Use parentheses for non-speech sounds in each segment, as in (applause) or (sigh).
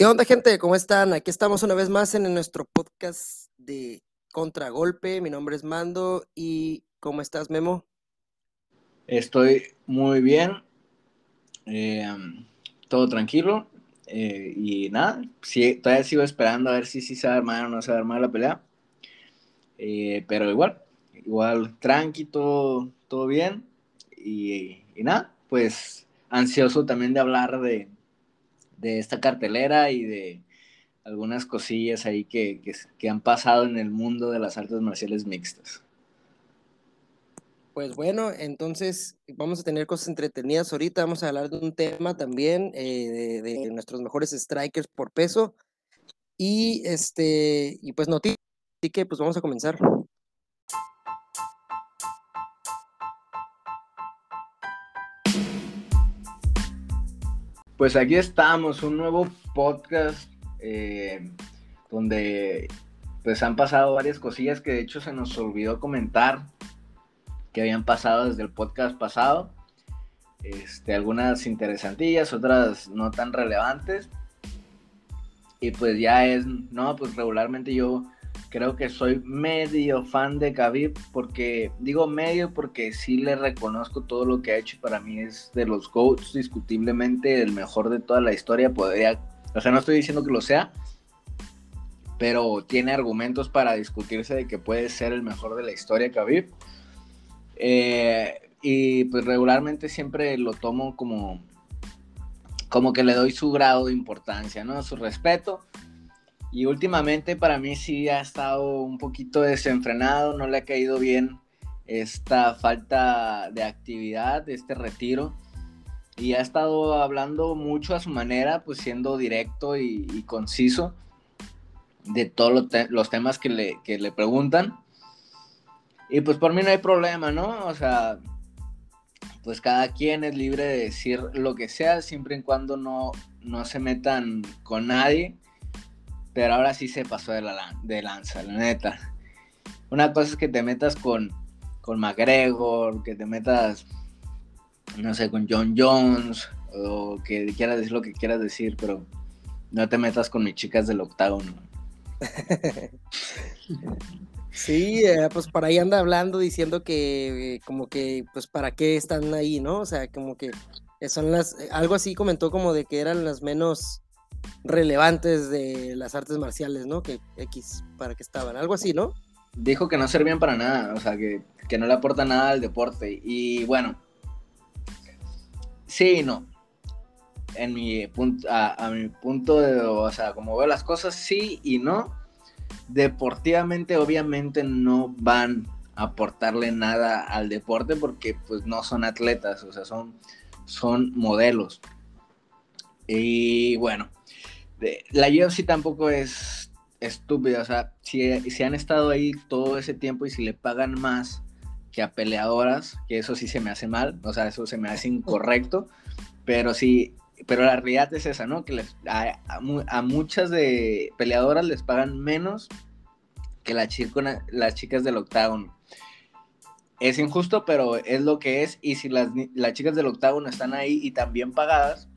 ¿Qué onda, gente? ¿Cómo están? Aquí estamos una vez más en nuestro podcast de Contragolpe. Mi nombre es Mando y ¿cómo estás, Memo? Estoy muy bien, eh, todo tranquilo eh, y nada, sí, todavía sigo esperando a ver si, si se va a armar o no se va a armar la pelea, eh, pero igual, igual tranqui, todo, todo bien y, y nada, pues ansioso también de hablar de, de esta cartelera y de algunas cosillas ahí que, que, han pasado en el mundo de las artes marciales mixtas. Pues bueno, entonces vamos a tener cosas entretenidas ahorita. Vamos a hablar de un tema también eh, de, nuestros mejores strikers por peso. Y este, y pues noticias. Que pues vamos a comenzar. Pues aquí estamos, un nuevo podcast eh, donde pues han pasado varias cosillas que de hecho se nos olvidó comentar que habían pasado desde el podcast pasado. Este, algunas interesantillas, otras no tan relevantes. Y pues ya es, no, pues regularmente yo creo que soy medio fan de Khabib porque digo medio porque sí le reconozco todo lo que ha hecho para mí es de los GOATs discutiblemente el mejor de toda la historia podría o sea no estoy diciendo que lo sea pero tiene argumentos para discutirse de que puede ser el mejor de la historia Khabib. Eh, y pues regularmente siempre lo tomo como como que le doy su grado de importancia no su respeto y últimamente para mí sí ha estado un poquito desenfrenado, no le ha caído bien esta falta de actividad, este retiro. Y ha estado hablando mucho a su manera, pues siendo directo y, conciso de todos los, temas que le, que le preguntan. Y pues por mí no hay problema, ¿no? O sea, pues cada quien es libre de decir lo que sea, siempre y cuando no, no se metan con nadie pero ahora sí se pasó de, la, de lanza, la neta. Una cosa es que te metas con, con McGregor, que te metas, no sé, con John Jones, o que quieras decir lo que quieras decir, pero no te metas con mis chicas del octágono. (laughs) Sí, eh, pues por ahí anda hablando diciendo que eh, como que pues para qué están ahí, ¿no? O sea, como que son las algo así comentó como de que eran las menos relevantes de las artes marciales, ¿no? Que X, para que estaban, algo así, ¿no? Dijo que no servían para nada, o sea, que, no le aporta nada al deporte. Y bueno, sí y no. En mi punto, a, mi punto de, o sea, como veo las cosas, sí y no. Deportivamente, obviamente, no van a aportarle nada al deporte porque pues no son atletas, o sea, son, son modelos. Y bueno, la UFC tampoco es estúpida, o sea, si, han estado ahí todo ese tiempo y si le pagan más que a peleadoras, que eso sí se me hace mal, o sea, eso se me hace incorrecto, pero sí, pero la realidad es esa, ¿no? Que les, a, muchas de peleadoras les pagan menos que la las chicas del octágono. Es injusto, pero es lo que es, y si las, las chicas del octágono están ahí y también pagadas,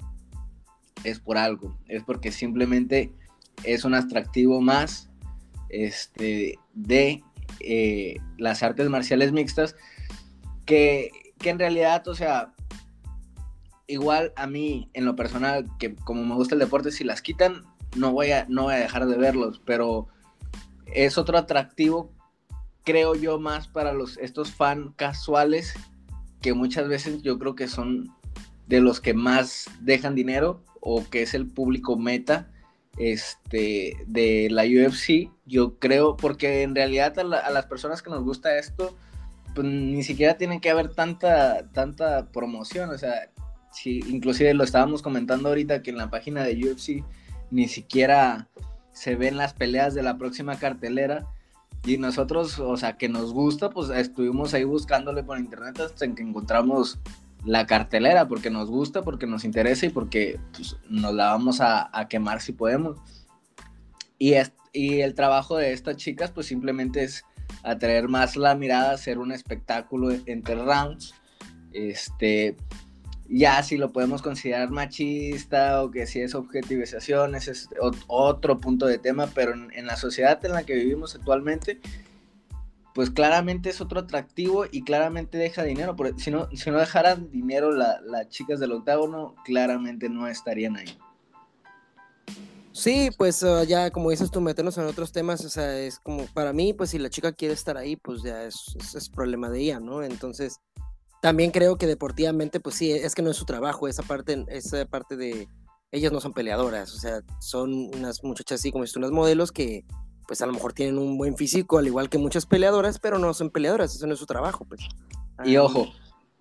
es por algo, es porque simplemente es un atractivo más este, de eh, las artes marciales mixtas que, en realidad, o sea, igual a mí en lo personal, que como me gusta el deporte, si las quitan, no voy a, no voy a dejar de verlos, pero es otro atractivo, creo yo, más para los, estos fan casuales que muchas veces yo creo que son de los que más dejan dinero o que es el público meta este, de la UFC, yo creo, porque en realidad a, las personas que nos gusta esto, pues ni siquiera tienen que haber tanta, tanta promoción, o sea, si, inclusive lo estábamos comentando ahorita que en la página de UFC ni siquiera se ven las peleas de la próxima cartelera, y nosotros, o sea, que nos gusta, pues estuvimos ahí buscándole por internet hasta que encontramos la cartelera porque nos gusta, porque nos interesa y porque pues, nos la vamos a, quemar si podemos. Y, y el trabajo de estas chicas pues simplemente es atraer más la mirada, hacer un espectáculo entre rounds, este, Ya si lo podemos considerar machista o que si es objetivización, ese es otro punto de tema, pero en, la sociedad en la que vivimos actualmente, pues claramente es otro atractivo y claramente deja dinero. si, no, si no dejaran dinero las chicas del octágono, claramente no estarían ahí. Sí, pues ah, ya como dices tú, meternos en otros temas, o sea, es como para mí, pues si la chica quiere estar ahí, pues ya es, es, problema de ella, ¿no? Entonces, también creo que deportivamente, pues sí, es que no es su trabajo, esa parte, esa parte de, ellas no son peleadoras, o sea, son unas muchachas así como son unas modelos que, pues a lo mejor tienen un buen físico, al igual que muchas peleadoras, pero no son peleadoras, eso no es su trabajo, pues. Y ojo,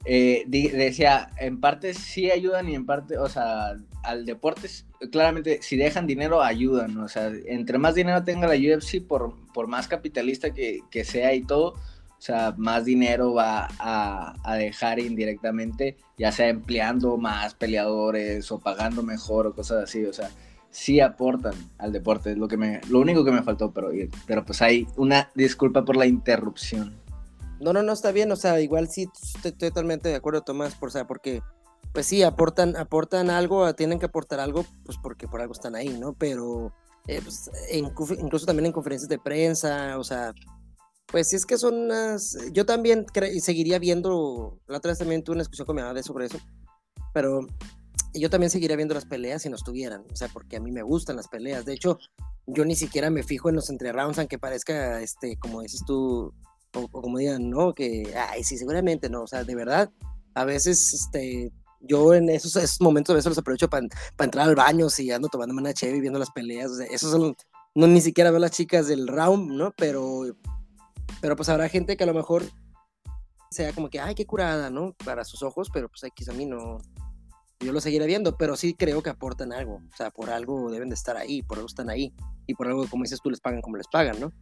eh, decía, en parte sí ayudan y en parte, o sea, al deporte, claramente, si dejan dinero, ayudan, o sea, entre más dinero tenga la UFC, por, por más capitalista que, que sea y todo, o sea, más dinero va a, a, dejar indirectamente, ya sea empleando más peleadores o pagando mejor o cosas así, o sea, sí aportan al deporte, lo que me, lo único que me faltó, pero, pero pues hay una disculpa por la interrupción. No, no, no está bien, o sea, igual sí estoy totalmente de acuerdo, Tomás, por, o sea, porque pues sí, aportan, aportan algo, tienen que aportar algo, pues porque por algo están ahí, ¿no? Pero eh, pues, incluso también en conferencias de prensa, o sea, pues sí es que son unas, yo también seguiría viendo, la otra vez también tuve una discusión con mi sobre eso, pero yo también seguiría viendo las peleas si no estuvieran, o sea, porque a mí me gustan las peleas, de hecho, yo ni siquiera me fijo en los entre rounds, aunque parezca, este, como dices tú, o, como digan, no, que, ay, sí, seguramente no, o sea, de verdad, a veces, este, yo en esos, momentos a veces los aprovecho para entrar al baño, si ando tomando una cheve y viendo las peleas, o sea, esos son, no ni siquiera veo las chicas del round, ¿no? Pero, pero pues habrá gente que a lo mejor sea como que, ay, qué curada, ¿no? Para sus ojos, pero pues X a mí no, yo lo seguiré viendo, pero sí creo que aportan algo, o sea, por algo deben de estar ahí, por algo están ahí, y por algo, como dices tú, les pagan como les pagan, ¿no?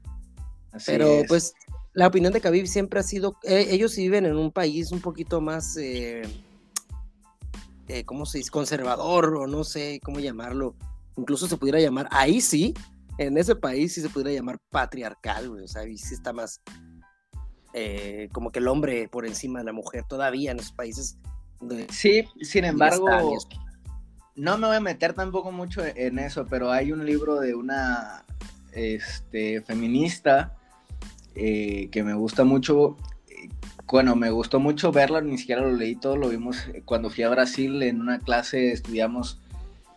pero pues la opinión de Khabib siempre ha sido, eh, ellos viven en un país un poquito más, eh, eh, ¿cómo se dice? Conservador, o no sé cómo llamarlo, incluso se pudiera llamar, ahí sí, en ese país sí se pudiera llamar patriarcal, o sea, ahí sí está más, como que el hombre por encima de la mujer, todavía en esos países. Sí, sin embargo, no me voy a meter tampoco mucho en eso, pero hay un libro de una este, feminista eh, que me gusta mucho. Bueno, me gustó mucho verla, ni siquiera lo leí todo, lo vimos cuando fui a Brasil en una clase, estudiamos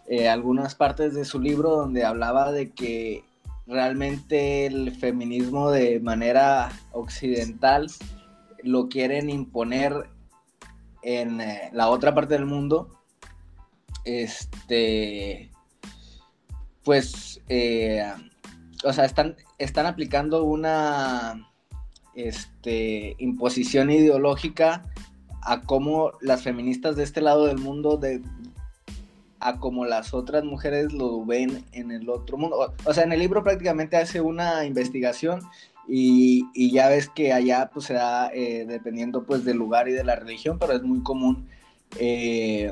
eh, algunas partes de su libro donde hablaba de que realmente el feminismo de manera occidental lo quieren imponer en eh, la otra parte del mundo. Este, pues, o sea, están, están aplicando una este, imposición ideológica a cómo las feministas de este lado del mundo, de, a cómo las otras mujeres lo ven en el otro mundo. O, sea, en el libro prácticamente hace una investigación y, ya ves que allá pues se da eh, dependiendo pues del lugar y de la religión, pero es muy común eh,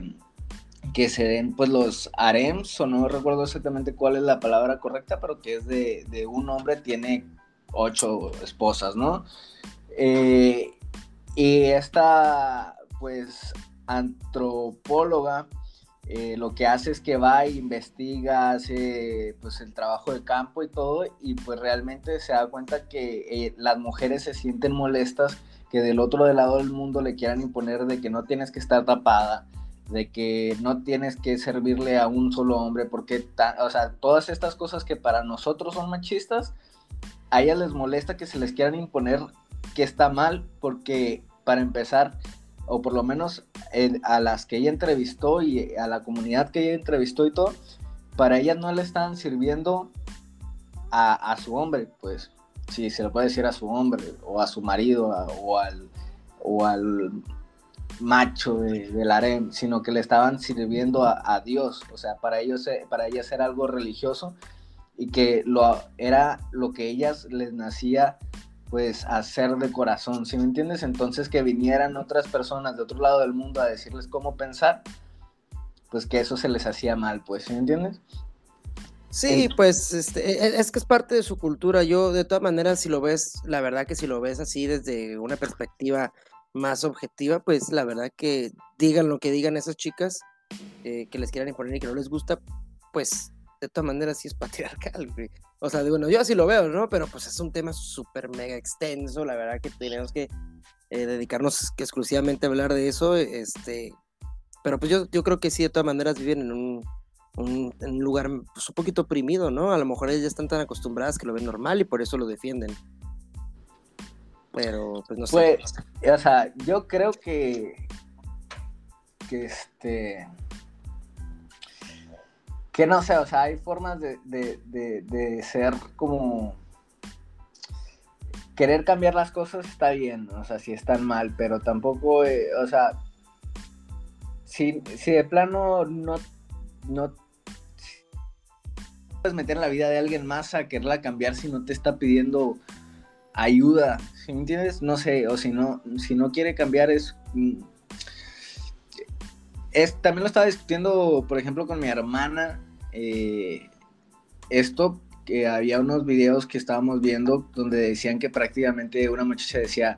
que se den pues los harems, o no recuerdo exactamente cuál es la palabra correcta, pero que es de, un hombre, tiene ocho esposas, ¿no? Eh, y esta pues antropóloga eh, lo que hace es que va e investiga, hace pues el trabajo de campo y todo, y pues realmente se da cuenta que eh, las mujeres se sienten molestas que del otro lado del mundo le quieran imponer de que no tienes que estar tapada, de que no tienes que servirle a un solo hombre, porque, o sea, todas estas cosas que para nosotros son machistas, a ellas les molesta que se les quieran imponer que está mal, porque para empezar, o por lo menos a las que ella entrevistó y a la comunidad que ella entrevistó y todo, para ellas no le están sirviendo a, su hombre, pues, si se lo puede decir a su hombre, o a su marido, o al, o al macho de, del harem, sino que le estaban sirviendo a, Dios, o sea, para ellos, para ellas era algo religioso y que lo, era lo que ellas les nacía pues hacer de corazón, ¿sí me entiendes? Entonces que vinieran otras personas de otro lado del mundo a decirles cómo pensar, pues que eso se les hacía mal, pues, ¿sí me entiendes? Sí, pues este, e, e, es que es parte de su cultura. Yo, de todas maneras, si lo ves, la verdad que si lo ves así desde una perspectiva más objetiva, pues la verdad que digan lo que digan esas chicas eh, que les quieran imponer y que no les gusta, pues de todas maneras sí es (laughs) patriarcal, güey. O sea, bueno, yo así lo veo, ¿no? Pero pues es un tema súper mega extenso, la verdad que tenemos que eh, dedicarnos exclusivamente a hablar de eso, este, pero pues yo, yo creo que sí, de todas maneras viven en un, en un lugar pues, un poquito oprimido, ¿no? A lo mejor ellas ya están tan acostumbradas que lo ven normal y por eso lo defienden. Pero, pues no sé. Pues, o sea, yo creo que, que este, que no sé, o sea, hay formas de, de, ser como querer cambiar las cosas está bien, o sea, si están mal, pero tampoco, eh, o sea, si, si de plano no, no puedes meter la vida de alguien más a quererla cambiar si no te está pidiendo ayuda, si me entiendes? No sé, o si no, si no quiere cambiar es mm, también lo estaba discutiendo, por ejemplo, con mi hermana. Eh, esto, que había unos videos que estábamos viendo donde decían que prácticamente una muchacha decía,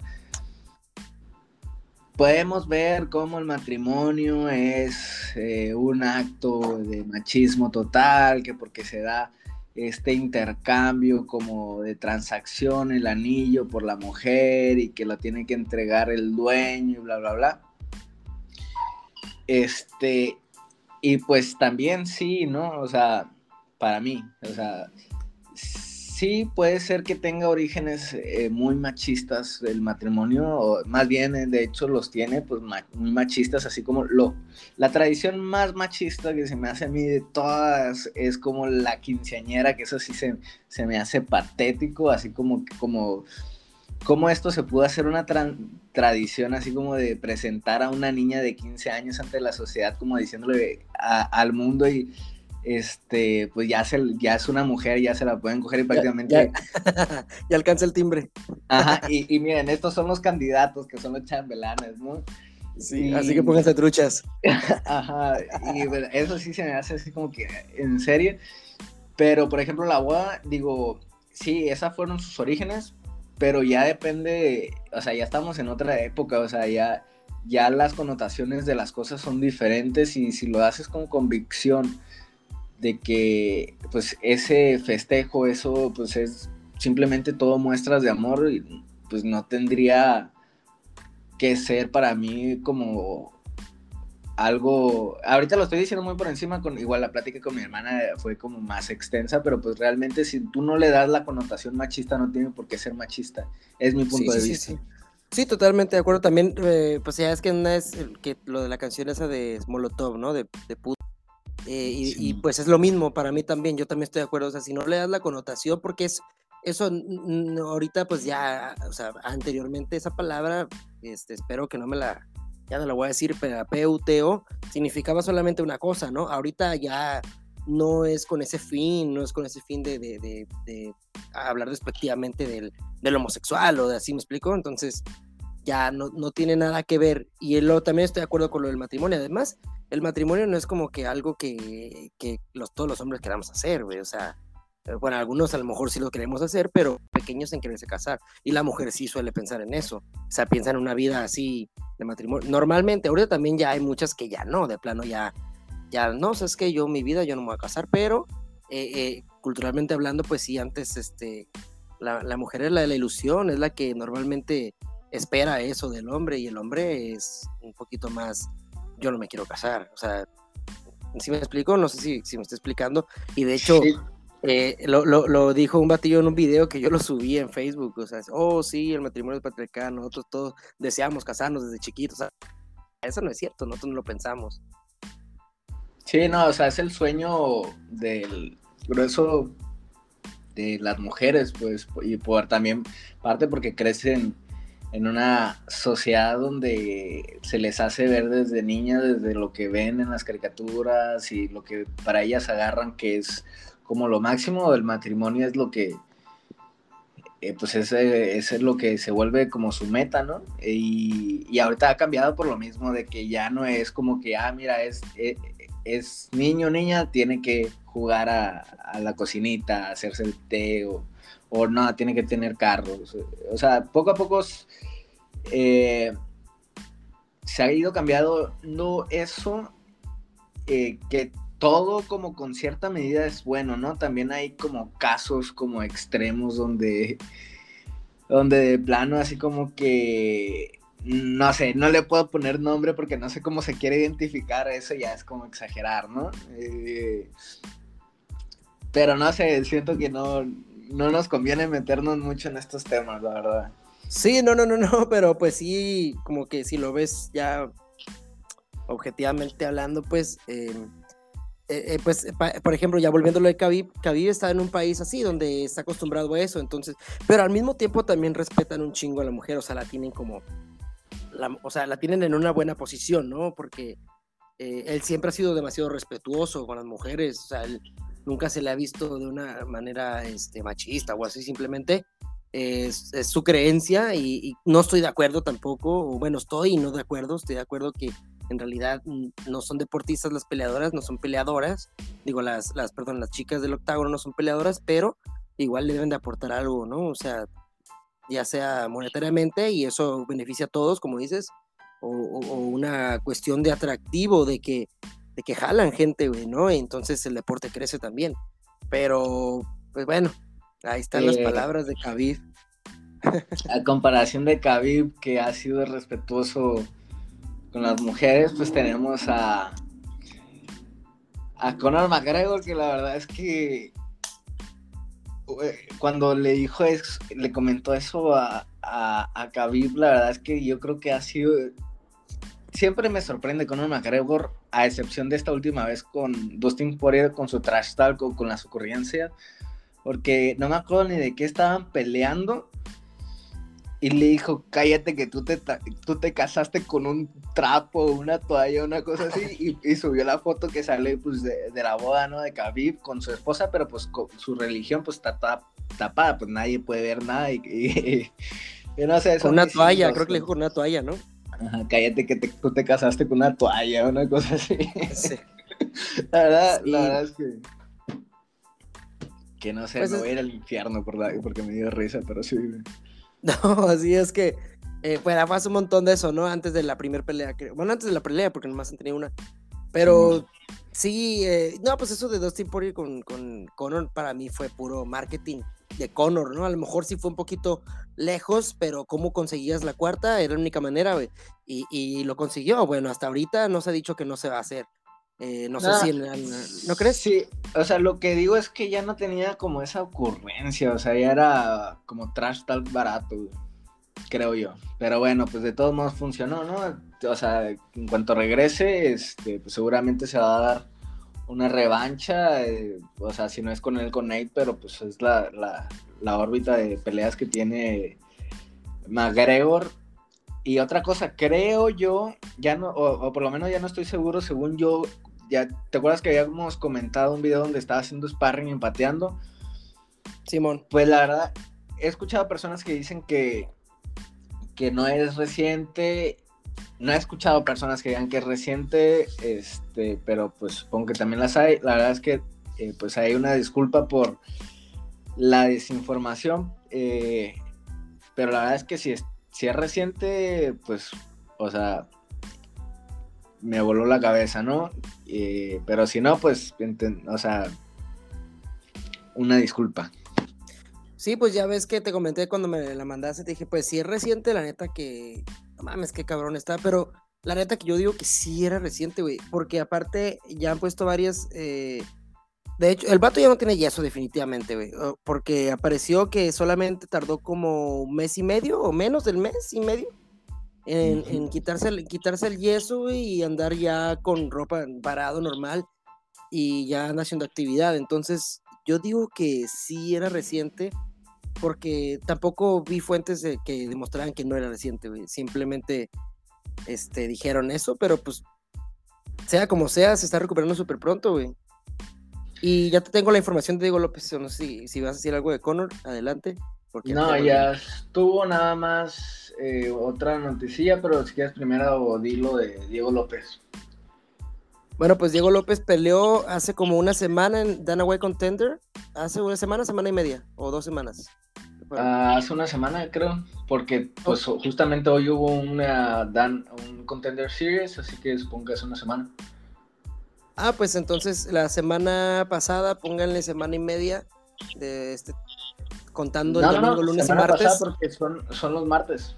podemos ver cómo el matrimonio es eh, un acto de machismo total, que porque se da este intercambio como de transacción, el anillo por la mujer y que lo tiene que entregar el dueño y bla, bla, bla. Este, y pues también sí, ¿no? O sea, para mí, o sea, sí puede ser que tenga orígenes eh, muy machistas el matrimonio, o más bien, eh, de hecho, los tiene, pues, muy machistas, así como lo, la tradición más machista que se me hace a mí de todas es como la quinceañera, que eso sí se, se me hace patético, así como, como cómo esto se pudo hacer una tradición así como de presentar a una niña de 15 años ante la sociedad como diciéndole al mundo y este pues ya se, ya es una mujer ya se la pueden coger y prácticamente (laughs) ya, alcanza el timbre. Ajá y, miren estos son los candidatos que son los chambelanes no sí así que pónganse truchas. (laughs) Ajá y eso sí se me hace así como que en serio. Pero por ejemplo la boda digo sí esas fueron sus orígenes pero ya depende, o sea, ya estamos en otra época, o sea, ya, ya las connotaciones de las cosas son diferentes y si lo haces con convicción de que pues ese festejo, eso pues es simplemente todo muestras de amor y pues no tendría que ser para mí como algo, ahorita lo estoy diciendo muy por encima, con igual la plática con mi hermana fue como más extensa, pero pues realmente si tú no le das la connotación machista, no tiene por qué ser machista, es mi punto de vista. Sí, totalmente de acuerdo. También, eh, pues ya es que una es que lo de la canción esa de Molotov, ¿no? De, de eh, y, pues es lo mismo para mí también, yo también estoy de acuerdo, o sea, si no le das la connotación, porque es, eso ahorita pues ya, o sea, anteriormente esa palabra, este, espero que no me la ya no lo voy a decir, pero PUTO significaba solamente una cosa, ¿no? Ahorita ya no es con ese fin, no es con ese fin de, de, de, hablar despectivamente del, del, homosexual o de así, ¿me explico? Entonces ya no, no tiene nada que ver. Y luego también estoy de acuerdo con lo del matrimonio. Además, el matrimonio no es como que algo que, que los, todos los hombres queramos hacer, güey. O sea, bueno, algunos a lo mejor sí lo queremos hacer, pero pequeños en quererse casar. Y la mujer sí suele pensar en eso. O sea, piensa en una vida así de matrimonio. Normalmente, ahorita también ya hay muchas que ya no, de plano ya, ya no, o es que yo mi vida yo no me voy a casar, pero eh, eh, culturalmente hablando, pues sí, antes este, la, la, mujer es la de la ilusión, es la que normalmente espera eso del hombre y el hombre es un poquito más, yo no me quiero casar, o sea, si me explico, no sé si, me estoy explicando, y de hecho... Eh, lo, lo, lo, dijo un batillo en un video que yo lo subí en Facebook, o sea, oh sí, el matrimonio es patriarcal, nosotros todos deseamos casarnos desde chiquitos, eso no es cierto, nosotros no lo pensamos. Sí, no, o sea, es el sueño del grueso de las mujeres, pues, y por también, parte porque crecen en una sociedad donde se les hace ver desde niñas, desde lo que ven en las caricaturas y lo que para ellas agarran que es como lo máximo del matrimonio es lo que, eh, pues ese, es lo que se vuelve como su meta, ¿no? Y, y, ahorita ha cambiado por lo mismo de que ya no es como que, ah, mira, es, es, es niño niña, tiene que jugar a, la cocinita, hacerse el té o, o no, tiene que tener carros. O sea, poco a poco... Eh, se ha ido cambiando eso, eh, que todo como con cierta medida es bueno, ¿no? También hay como casos como extremos donde, donde de plano así como que, no sé, no le puedo poner nombre porque no sé cómo se quiere identificar, eso ya es como exagerar, ¿no? Eh, pero no sé, siento que no, no nos conviene meternos mucho en estos temas, la verdad. Sí, no, no, no, no, (laughs) pero pues sí, como que si lo ves ya objetivamente hablando, pues, em, eh, pues, por ejemplo, ya volviéndolo de Khabib, Khabib está en un país así, donde está acostumbrado a eso, entonces, pero al mismo tiempo también respetan un chingo a la mujer, o sea, la tienen como, o sea, la tienen en una buena posición, ¿no? Porque eh, él siempre ha sido demasiado respetuoso con las mujeres, o sea, nunca se le ha visto de una manera este, machista o así, simplemente es, su creencia y, no estoy de acuerdo tampoco, o bueno, estoy no de acuerdo, estoy de acuerdo que en realidad no son deportistas las peleadoras, no son peleadoras, digo, las, las, perdón, las chicas del octágono no son peleadoras, pero igual le deben de aportar algo, ¿no? O sea, ya sea monetariamente y eso beneficia a todos, como dices, o, una cuestión de atractivo, de que, de que jalan gente, güey, ¿no? Y entonces el deporte crece también. Pero, pues bueno, Ahí están las eh, palabras de Khabib. A comparación de Khabib, que ha sido respetuoso con las mujeres, pues tenemos a, a Conor McGregor, que la verdad es que cuando le dijo eso, le comentó eso a, a, a Khabib, la verdad es que yo creo que ha sido... Siempre me sorprende Conor McGregor, a excepción de esta última vez con Dustin Poirier, con su trash talk o con las ocurrencias porque no me acuerdo ni de qué estaban peleando. Y le dijo, cállate que tú te, tú te casaste con un trapo, una toalla, una cosa así. Y, subió la foto que sale pues de, la boda, ¿no? De Khabib con su esposa, pero pues su religión pues está tapada, pues nadie puede ver nada. Y, (laughs) no sé, Con una toalla, creo que le dijo con una toalla, ¿no? Ajá, cállate que tú te casaste con una toalla, una cosa así. (laughs) la verdad, la verdad es que que no sé, pues no ir al infierno por porque me dio risa, pero sí. No, (laughs) así es que, eh, bueno, fue hace un montón de eso, ¿no? Antes de la primera pelea, bueno, antes de la pelea, porque nomás han tenido una. Pero sí, eh, no, pues eso de Dustin Poirier con, con Conor para mí fue puro marketing de Conor, ¿no? A lo mejor sí fue un poquito lejos, pero cómo conseguías la cuarta era la única manera, güey. Y, y, lo consiguió. Bueno, hasta ahorita no se ha dicho que no se va a hacer. Eh, no sé si ¿No crees? Sí, o sea, lo que digo es que ya no tenía como esa ocurrencia, o sea, ya era como trash tal barato, creo yo. Pero bueno, pues de todos modos funcionó, ¿no? O sea, en cuanto regrese, este, pues seguramente se va a dar una revancha, eh, o sea, si no es con él, con Nate, pero pues es la, la, órbita de peleas que tiene McGregor. Y otra cosa, creo yo, ya no, o, por lo menos ya no estoy seguro, según yo, ya, ¿te acuerdas que habíamos comentado un video donde estaba haciendo sparring y empateando? Simón. Pues la verdad, he escuchado personas que dicen que, que no es reciente. No he escuchado personas que digan que es reciente, este, pero pues supongo que también las hay. La verdad es que eh, pues hay una disculpa por la desinformación, eh, pero la verdad es que si si es reciente, pues, o sea, me voló la cabeza, ¿no? pero si no, pues, o sea, una disculpa. Sí, pues ya ves que te comenté cuando me la mandaste, te dije, pues si es reciente, la neta que, no mames, qué cabrón está, pero la neta que yo digo que sí era reciente, güey, porque aparte ya han puesto varias, eh, de hecho, el vato ya no tiene yeso definitivamente, güey, porque apareció que solamente tardó como un mes y medio o menos del mes y medio en, quitarse, el, quitarse el yeso y andar ya con ropa parado normal y ya anda haciendo actividad. Entonces, yo digo que sí era reciente porque tampoco vi fuentes de que demostraran que no era reciente, Simplemente este, dijeron eso, pero pues sea como sea, se está recuperando súper pronto, güey. Y ya te tengo la información de Diego López, no sé si, si vas a decir algo de Conor, adelante. no, ya estuvo nada más eh, otra noticia, pero si quieres primero dilo de Diego López. Bueno, pues Diego López peleó hace como una semana en Dana White Contender. Hace una semana, semana y media, o dos semanas. Ah, hace una semana, creo, porque pues justamente hoy hubo una Dan, un Contender Series, así que supongo que hace una semana. Ah, pues entonces la semana pasada, pónganle semana y media de este contando el domingo, lunes y martes. porque son, los martes.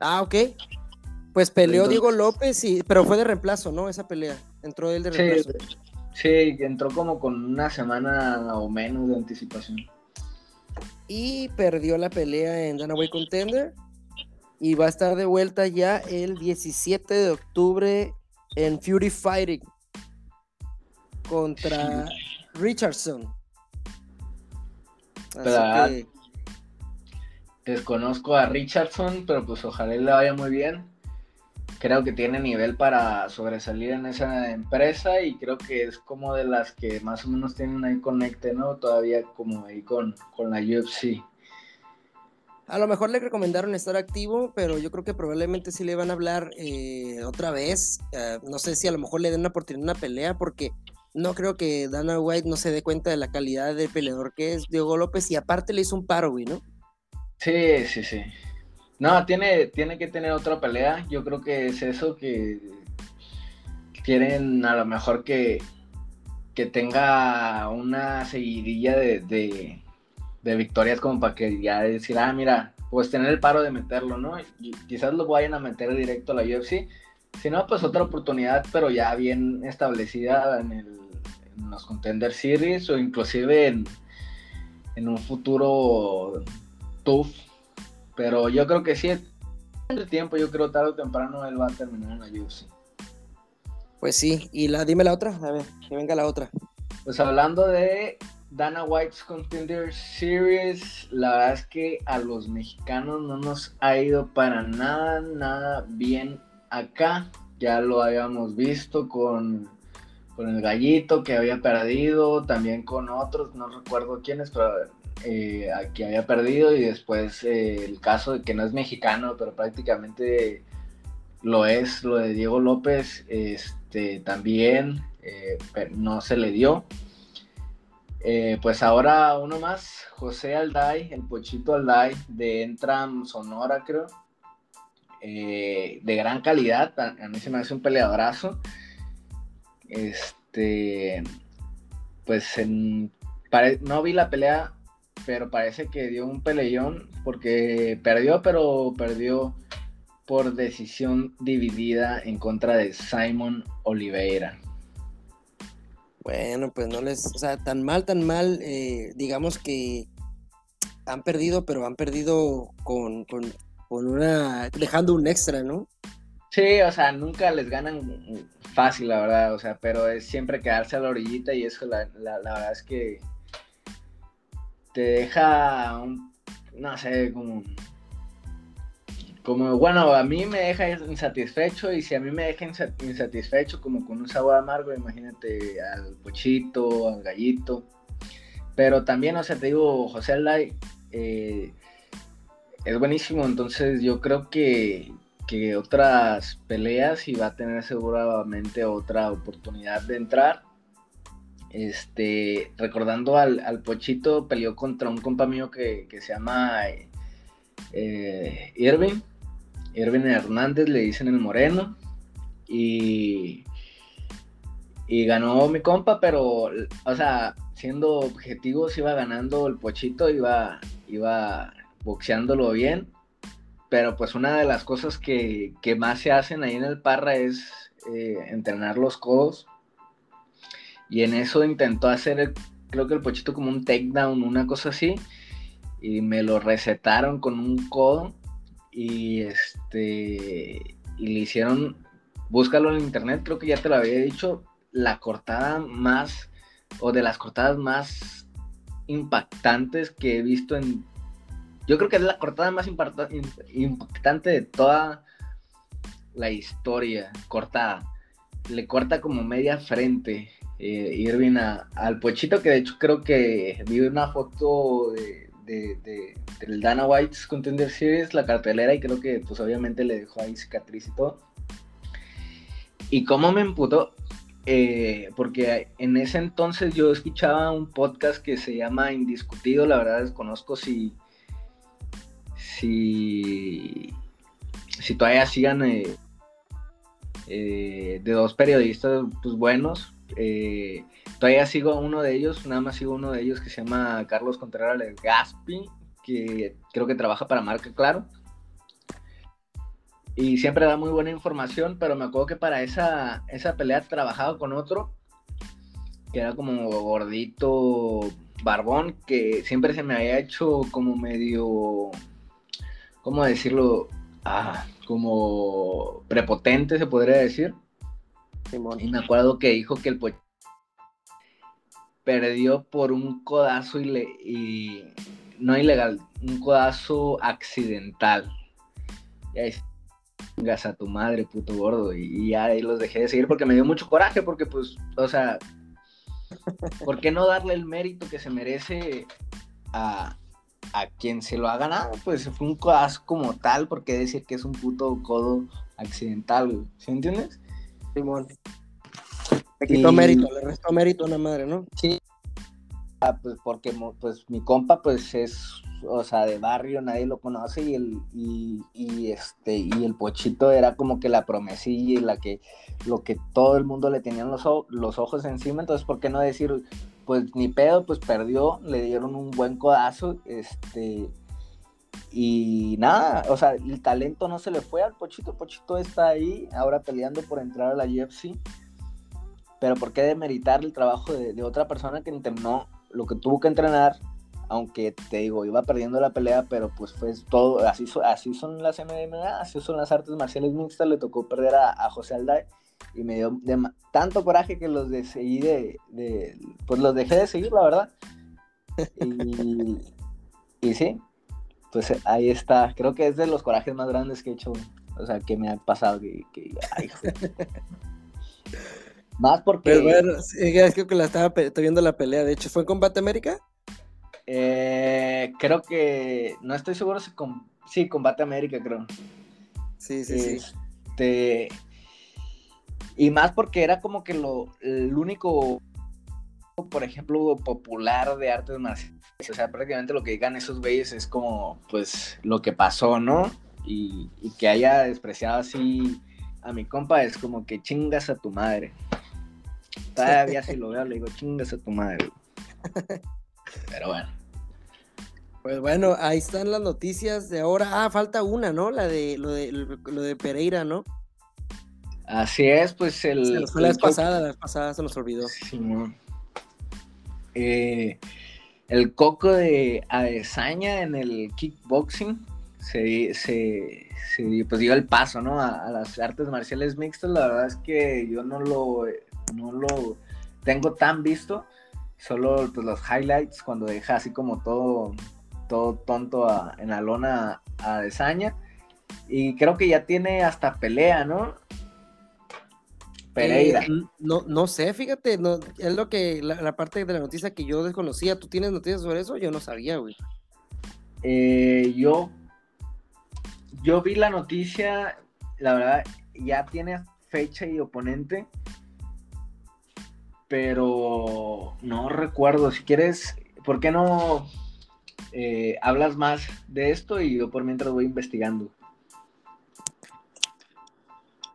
Ah, ok. Pues peleó Diego López, y, pero fue de reemplazo, ¿no? Esa pelea. Entró él de reemplazo. Sí, entró como con una semana o menos de anticipación. Y perdió la pelea en Danaway Contender. Y va a estar de vuelta ya el 17 de octubre en Fury Fighting contra Richardson. Desconozco a Richardson, pero pues ojalá le vaya muy bien. Creo que tiene nivel para sobresalir en esa empresa y creo que es como de las que más o menos tienen ahí conecte, ¿no? Todavía como ahí con, con la UFC. A lo mejor le recomendaron estar activo, pero yo creo que probablemente sí le van a hablar eh, otra vez. Eh, no sé si a lo mejor le den una oportunidad una pelea, porque no creo que Dana White no se dé cuenta de la calidad de peleador que es Diego López y aparte le hizo un paro, güey, ¿no? Sí, sí, sí. No, tiene, tiene que tener otra pelea. Yo creo que es eso que quieren a lo mejor que, que tenga una seguidilla de, victorias como para que ya decir, ah, mira, pues tener el paro de meterlo, ¿no? Y quizás lo vayan a meter directo a la UFC. Si no, pues otra oportunidad, pero ya bien establecida en el en los Contender Series o inclusive en, en un futuro tough. Pero yo creo que sí, el tiempo, yo creo tarde o temprano él va a terminar en la UFC. Pues sí, y la, dime la otra, a ver, que venga la otra. Pues hablando de Dana White's Contender Series, la verdad es que a los mexicanos no nos ha ido para nada, nada bien acá. Ya lo habíamos visto con con el gallito que había perdido, también con otros, no recuerdo quiénes, pero eh, que había perdido y después eh, el caso de que no es mexicano, pero prácticamente lo es, lo de Diego López, este, también eh, no se le dio. Eh, pues ahora uno más, José Alday, el Pochito Alday de Entram Sonora, creo. de gran calidad, a, mí se me hace un peleadorazo. Este, pues no vi la pelea, pero parece que dio un peleón porque perdió, pero perdió por decisión dividida en contra de Simon Oliveira. Bueno, pues no les, o sea, tan mal, tan mal, eh, digamos que han perdido, pero han perdido con, con, con una, dejando un extra, ¿no? Sí, o sea, nunca les ganan fácil, la verdad, o sea, pero es siempre quedarse a la orillita y eso, la, verdad es que te deja, un, no sé, como, como, bueno, a mí me deja insatisfecho y si a mí me deja insatisfecho como con un sabor amargo, imagínate al pochito, al gallito, pero también, o sea, te digo, José Alay eh, es buenísimo, entonces yo creo que que otras peleas y va a tener seguramente otra oportunidad de entrar. Este, recordando al, Pochito, peleó contra un compa mío que, se llama eh, Irving. Irving Hernández, le dicen el moreno. Y, y ganó mi compa, pero, o sea, siendo objetivos, iba ganando el Pochito, iba, iba boxeándolo bien pero pues una de las cosas que, más se hacen ahí en el Parra es eh, entrenar los codos. Y en eso intentó hacer, creo que el pochito como un takedown, una cosa así. Y me lo recetaron con un codo. Y este. Y le hicieron. Búscalo en internet, creo que ya te lo había dicho. La cortada más. O de las cortadas más impactantes que he visto en yo creo que es la cortada más impactante de toda la historia cortada. Le corta como media frente eh, Irving al Pochito, que de hecho creo que vi una foto de, del Dana White's Contender Series, la cartelera, y creo que pues obviamente le dejó ahí cicatriz y todo. Y cómo me emputó, eh, porque en ese entonces yo escuchaba un podcast que se llama Indiscutido, la verdad desconozco si, si, si todavía sigan eh, eh, de dos periodistas pues, buenos. Todavía sigo uno de ellos, nada más sigo uno de ellos que se llama Carlos Contreras Gaspi, que creo que trabaja para Marca Claro y siempre da muy buena información, pero me acuerdo que para esa, esa pelea trabajaba con otro, que era como gordito, barbón, que siempre se me había hecho como medio, ¿cómo decirlo? Ah, como prepotente, se podría decir. Y me acuerdo que dijo que el perdió por un codazo y no ilegal, un codazo accidental. Y ahí a tu madre, puto gordo. Y, ya ahí los dejé de seguir porque me dio mucho coraje, porque pues, o sea, ¿por qué no darle el mérito que se merece a, a quien se lo ha ganado? Pues fue un codazo como tal, porque decir que es un puto codo accidental, ¿sí entiendes? Simón. Le quitó mérito, le restó mérito a una madre, ¿no? Sí. Ah, pues porque pues mi compa pues es o sea, de barrio, nadie lo conoce y el, y, este, y el pochito era como que la promesilla y la que, lo que todo el mundo le tenían los, los ojos encima, entonces, ¿por qué no decir, pues ni pedo, pues perdió, le dieron un buen codazo, este, y nada, o sea, el talento no se le fue al Pochito, Pochito está ahí, ahora peleando por entrar a la UFC, pero ¿por qué demeritar el trabajo de, otra persona que entrenó lo que tuvo que entrenar aunque te digo, iba perdiendo la pelea, pero pues fue todo, así, así son las MMA, así son las artes marciales mixtas, le tocó perder a, José Alday y me dio tanto coraje que los de de, pues los dejé de seguir, la verdad. Y sí, pues ahí está, creo que es de los corajes más grandes que he hecho, o sea, que me ha pasado, que, (laughs) Más porque... Pero bueno, creo que la estaba viendo la pelea, de hecho, ¿fue en Combate América? Eh, creo que. No estoy seguro si. Con, sí, Combate América, creo. Sí, sí, sí. Este, y más porque era como que lo, el único, por ejemplo, popular de artes marciales. O sea, prácticamente lo que digan esos güeyes es como, pues, lo que pasó, ¿no? Y, y, que haya despreciado así a mi compa es como que chingas a tu madre. Todavía si lo veo le digo chingas a tu madre. Pero bueno. Pues bueno, ahí están las noticias de ahora. Ah, falta una, ¿no? La de lo de, lo de Pereira, ¿no? Así es, pues el. Se nos fue la vez pasada, la vez pasada se nos olvidó. Sí, eh, el coco de Adesaña en el kickboxing se, se, pues dio el paso, ¿no? A, las artes marciales mixtas. La verdad es que yo no lo, no lo tengo tan visto. Solo pues, los highlights cuando deja así como todo todo tonto en la lona a Desaña. Y creo que ya tiene hasta pelea, ¿no? Pereira. Eh, no, no sé, fíjate, no, es lo que, la, parte de la noticia que yo desconocía. ¿Tú tienes noticias sobre eso? Yo no sabía, güey. Eh, yo, yo vi la noticia, la verdad, ya tiene fecha y oponente, pero no recuerdo. Si quieres, ¿por qué no eh, hablas más de esto y yo por mientras voy investigando.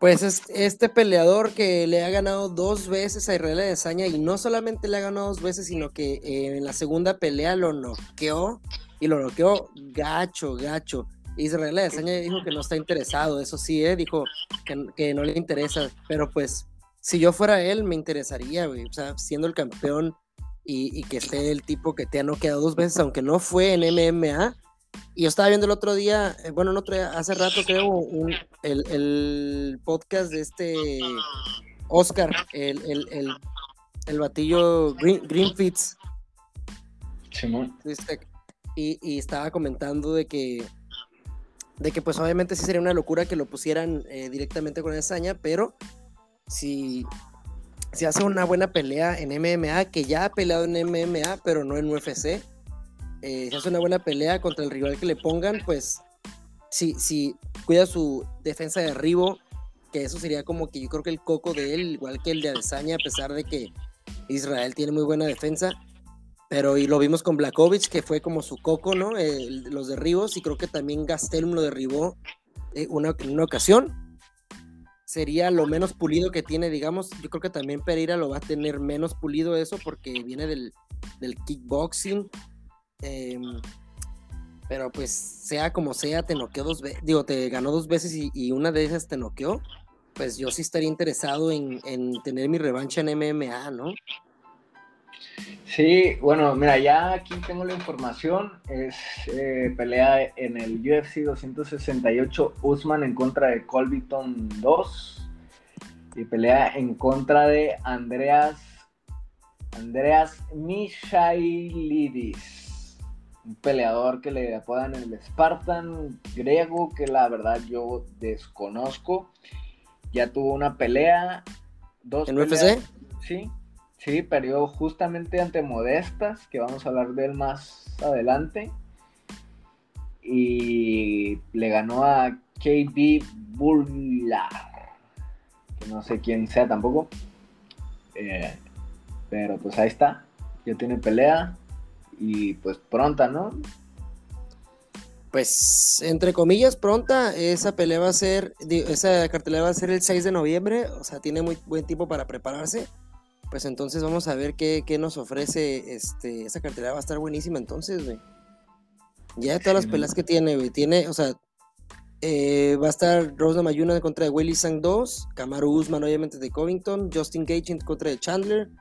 Pues es este peleador que le ha ganado dos veces a Israel Adesanya y no solamente le ha ganado dos veces, sino que eh, en la segunda pelea lo noqueó y lo noqueó gacho, gacho. Israel Adesanya dijo que no está interesado, eso sí, eh, dijo que, no le interesa, pero pues si yo fuera él me interesaría, güey, o sea, siendo el campeón y, que esté el tipo que te ha noqueado dos veces, aunque no fue en MMA. Y yo estaba viendo el otro día, eh, bueno, otro hace rato creo, un, el, el, podcast de este Oscar, el, el, el, el batillo Green, Greenfits. Este, y, y, estaba comentando de que, de que pues obviamente sí sería una locura que lo pusieran eh, directamente con Esaña, pero si se hace una buena pelea en MMA, que ya ha peleado en MMA, pero no en UFC. Eh, se hace una buena pelea contra el rival que le pongan, pues si, si cuida su defensa de arribo que eso sería como que yo creo que el coco de él, igual que el de Adesanya, a pesar de que Israel tiene muy buena defensa, pero y lo vimos con Blakovic, que fue como su coco, ¿no? los derribos, y creo que también Gastelum lo derribó eh, una, en una ocasión. Sería lo menos pulido que tiene, digamos. Yo creo que también Pereira lo va a tener menos pulido eso porque viene del, del kickboxing. Em, pero pues sea como sea, te noqueó dos veces, digo, te ganó dos veces y, una de esas te noqueó. Pues yo sí estaría interesado en, en tener mi revancha en MMA, ¿no? Sí, bueno, mira, ya aquí tengo la información. Es eh, pelea en el UFC 268 Usman en contra de Colbyton 2 y pelea en contra de Andreas Andreas Michailidis, un peleador que le apodan el Spartan griego que la verdad yo desconozco. Ya tuvo una pelea, dos ¿En UFC? Sí, Sí, perdió justamente ante Modestas, que vamos a hablar de él más adelante. Y le ganó a KB Bullar, que no sé quién sea tampoco. Eh, pero pues ahí está, ya tiene pelea y pues pronta, ¿no? Pues entre comillas pronta, esa pelea va a ser, esa cartelera va a ser el 6 de noviembre, o sea, tiene muy buen tiempo para prepararse pues entonces vamos a ver qué, nos ofrece este, esa cartera va a estar buenísima entonces, güey. Ya todas las pelas que tiene, güey, tiene, o sea, eh, va a estar Rose Mayuna en contra de Willy Sang 2, Kamaru Usman obviamente de Covington, Justin Gage en contra de Chandler,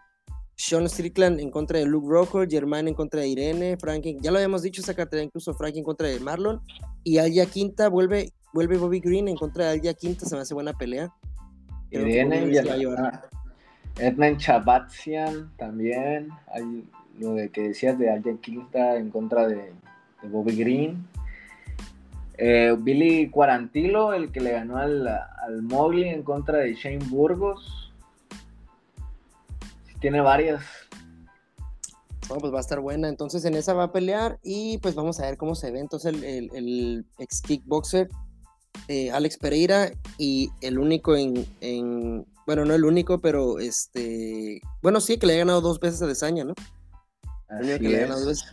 Sean Strickland en contra de Luke Rocker, Germain en contra de Irene, Franklin, ya lo habíamos dicho esa cartera, incluso Frank en contra de Marlon, y Alya Quinta vuelve, vuelve Bobby Green en contra de Alya Quinta, se me hace buena pelea. Irene y Edmund Chabatsian también. Hay lo de que decías de Alden Quinta en contra de, Bobby Green. Eh, Billy Quarantilo, el que le ganó al, al Mowgli en contra de Shane Burgos. Tiene varias. pues va a estar buena. Entonces en esa va a pelear y pues vamos a ver cómo se ve. Entonces el, ex kickboxer eh, Alex Pereira y el único en bueno, no el único, pero este. Bueno, sí, que le ha ganado dos veces a Desaña, ¿no?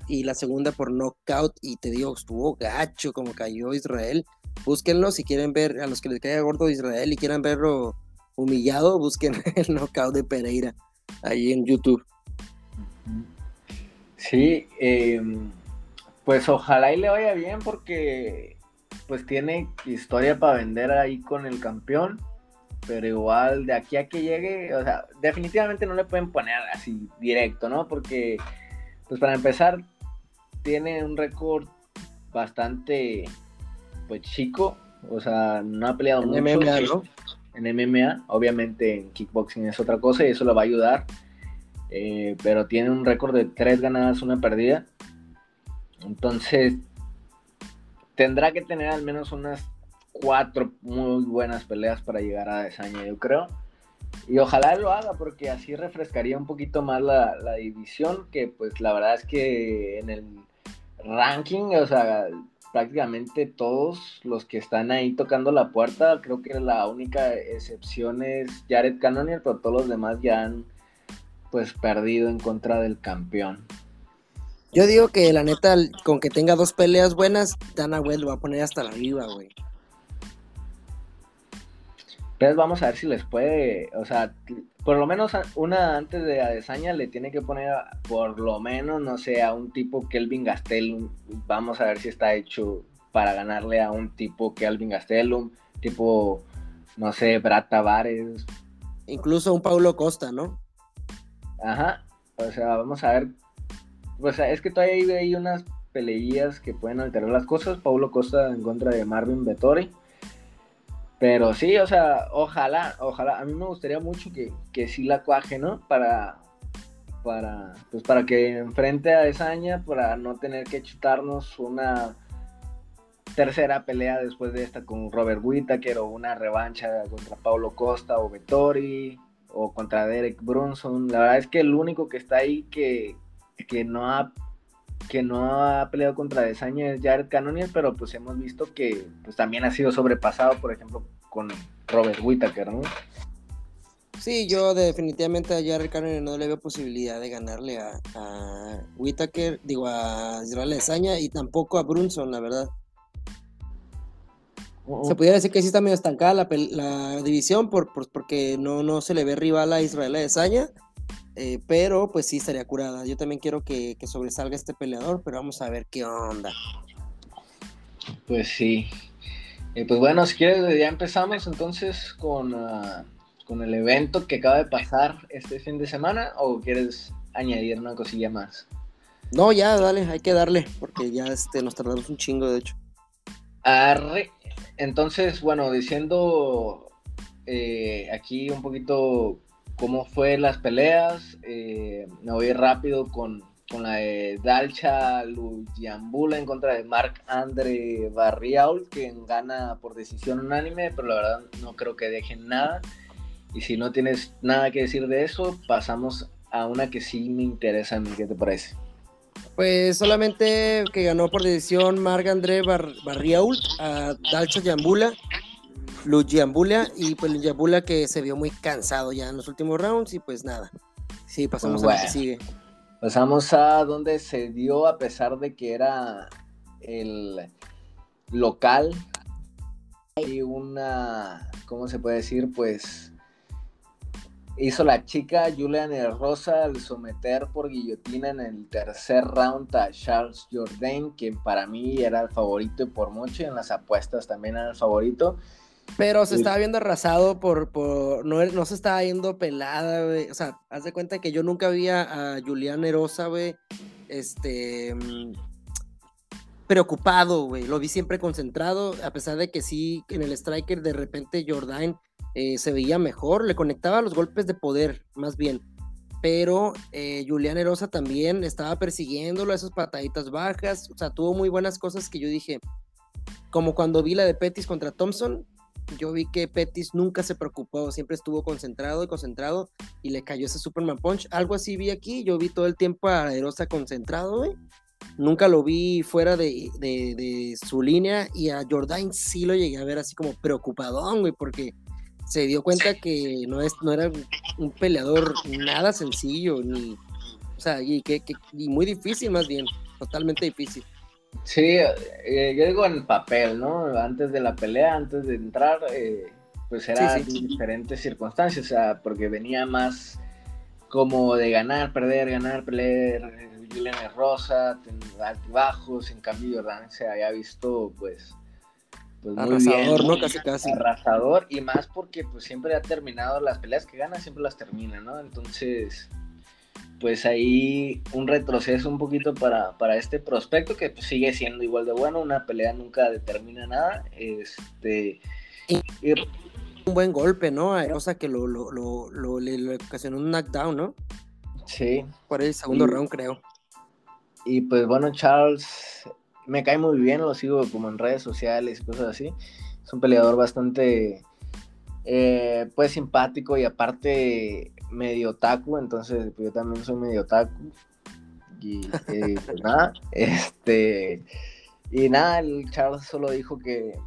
y la segunda por knockout. Y te digo, estuvo gacho como cayó Israel. Búsquenlo si quieren ver, a los que les caiga gordo Israel y quieran verlo humillado, busquen (laughs) el knockout de Pereira ahí en YouTube. Sí, em, pues ojalá y le vaya bien porque pues tiene historia para vender ahí con el campeón pero igual de aquí a que llegue, o sea, definitivamente no le pueden poner así directo, ¿no? Porque, pues para empezar, tiene un récord bastante, pues chico, o sea, no ha peleado MMA, ¿no? En MMA, obviamente en kickboxing es otra cosa y eso le va a ayudar, eh, pero tiene un récord de tres ganadas, una perdida, entonces tendrá que tener al menos unas cuatro muy buenas peleas para llegar a Desaña, yo creo. Y ojalá lo haga porque así refrescaría un poquito más la, división, que pues la verdad es que en el ranking, o sea, prácticamente todos los que están ahí tocando la puerta, creo que la única excepción es Jared Cannonier, pero todos los demás ya han pues perdido en contra del campeón. Yo digo que la neta, con que tenga dos peleas buenas, Dana White lo va a poner hasta la viva, güey. Entonces vamos a ver si les puede, o sea, por lo menos una antes de Adesanya le tiene que poner por lo menos, no sé, a un tipo Kelvin Gastelum. Vamos a ver si está hecho para ganarle a un tipo Kelvin Gastelum, tipo, no sé, Brad Tavares. Incluso un Paulo Costa, ¿no? Ajá, o sea, vamos a ver. O sea, es que todavía hay unas peleillas que pueden alterar las cosas. Paulo Costa en contra de Marvin Vettori pero sí, o sea, ojalá, ojalá, a mí me gustaría mucho que, que sí la cuaje, ¿no? Para, para, pues para que enfrente a Desaña, para no tener que chutarnos una tercera pelea después de esta con Robert Whittaker o una revancha contra Paulo Costa o Vettori o contra Derek Brunson. La verdad es que el único que está ahí que, que no ha que no ha peleado contra Desaña es Jared Cannonier, pero pues hemos visto que pues también ha sido sobrepasado, por ejemplo, con Robert Whittaker, ¿no? Sí, yo definitivamente a Jared Cannonier no le veo posibilidad de ganarle a, a Whittaker, digo a Israel Esaña y tampoco a Brunson, la verdad. Se pudiera decir que sí está medio estancada la, la división por, porque no, no se le ve rival a Israel Esaña, eh, pero pues sí estaría curada. Yo también quiero que, que sobresalga este peleador, pero vamos a ver qué onda. Pues sí, eh, pues bueno, si quieres, ya empezamos entonces con, ah, con el evento que acaba de pasar este fin de semana o quieres añadir una cosilla más. No, ya, dale, hay que darle, porque ya este, nos tardamos un chingo, de hecho. Entonces, bueno, diciendo eh, aquí un poquito cómo fue las peleas, eh, me voy rápido con con la de Dalcha Luyambula en contra de Marc Andre Barriaul, que gana por decisión unánime, pero la verdad no creo que dejen nada. Y si no tienes nada que decir de eso, pasamos a una que sí me interesa a mí. ¿Qué te parece? Pues solamente que ganó por decisión Marc André Barriaul a Dalcha Yambula, Luyambula, y pues Luyambula que se vio muy cansado ya en los últimos rounds, y pues nada. Sí, pasamos a que sigue. Pasamos a donde se dio, a pesar de que era el local, y una, ¿cómo se puede decir? Pues hizo la chica Julian Rosa al someter por guillotina en el tercer round a Charles Jourdain, que para mí era el favorito y por mucho, y en las apuestas también era el favorito. Pero se estaba viendo arrasado por, por no, no se estaba yendo pelada, güey. O sea, haz de cuenta que yo nunca vi a Julián Erosa, güey, este, mm, preocupado, güey. Lo vi siempre concentrado, a pesar de que sí, en el striker de repente Jordan eh, se veía mejor, le conectaba los golpes de poder, más bien. Pero eh, Julián Erosa también estaba persiguiéndolo, esas pataditas bajas, o sea, tuvo muy buenas cosas que yo dije, como cuando vi la de Pettis contra Thompson, yo vi que Pettis nunca se preocupó, siempre estuvo concentrado y concentrado y le cayó ese Superman Punch. Algo así vi aquí, yo vi todo el tiempo a Erosa concentrado, güey. Nunca lo vi fuera de, su línea y a Jordan sí lo llegué a ver así como preocupadón, güey, porque se dio cuenta que no, es, no era un peleador nada sencillo, ni, o sea, y, que, y muy difícil más bien, totalmente difícil. Sí, eh, yo digo en el papel, ¿no? Antes de la pelea, antes de entrar, eh, pues era diferentes circunstancias, o sea, porque venía más como de ganar, perder, ganar, perder, Julián Rosa, altibajos, en cambio Jordan se había visto, pues, pues muy arrasador, ¿no? Casi, casi. Arrasador, y más porque pues siempre ha terminado las peleas que gana, siempre las termina, ¿no? Entonces, pues ahí un retroceso un poquito para, este prospecto que pues, sigue siendo igual de bueno, una pelea nunca determina nada, este... un buen golpe, ¿no? A sea que lo, lo, lo, le, ocasionó un knockdown, ¿no? Sí. Por el segundo round, creo. Y pues bueno, Charles me cae muy bien, lo sigo como en redes sociales y cosas así. Es un peleador bastante, eh, pues simpático y aparte medio taco, entonces pues, yo también soy medio taco. Y pues nada, (laughs) este. Y nada, el Charles solo dijo que,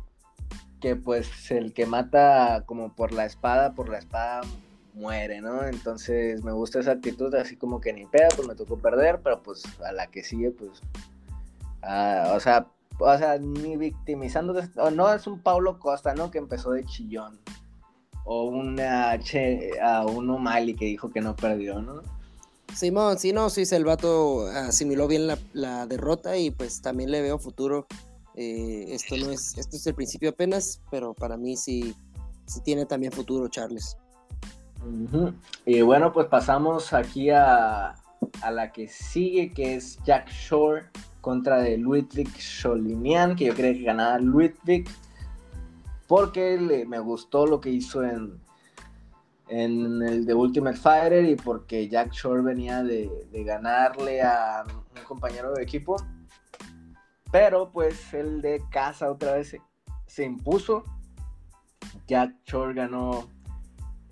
que pues el que mata como por la espada, por la espada muere, ¿no? Entonces me gusta esa actitud, así como que ni peda, pues me tocó perder, pero pues a la que sigue, pues. o sea, o sea, ni victimizando, no es un Paulo Costa, ¿no? Que empezó de chillón o una H a uno Mali que dijo que no perdió, ¿no? Simón, sí, no, sí, el vato asimiló bien la, derrota y pues también le veo futuro. Eh, esto no es, esto es el principio apenas, pero para mí sí, sí tiene también futuro, Charles. Y bueno, pues pasamos aquí a, a, la que sigue, que es Jack Shore contra de Ludwig que yo creo que ganaba Ludwig porque me gustó lo que hizo en, en el de Ultimate Fighter y porque Jack Shore venía de, ganarle a un compañero de equipo. Pero pues el de casa otra vez se, impuso. Jack Shore ganó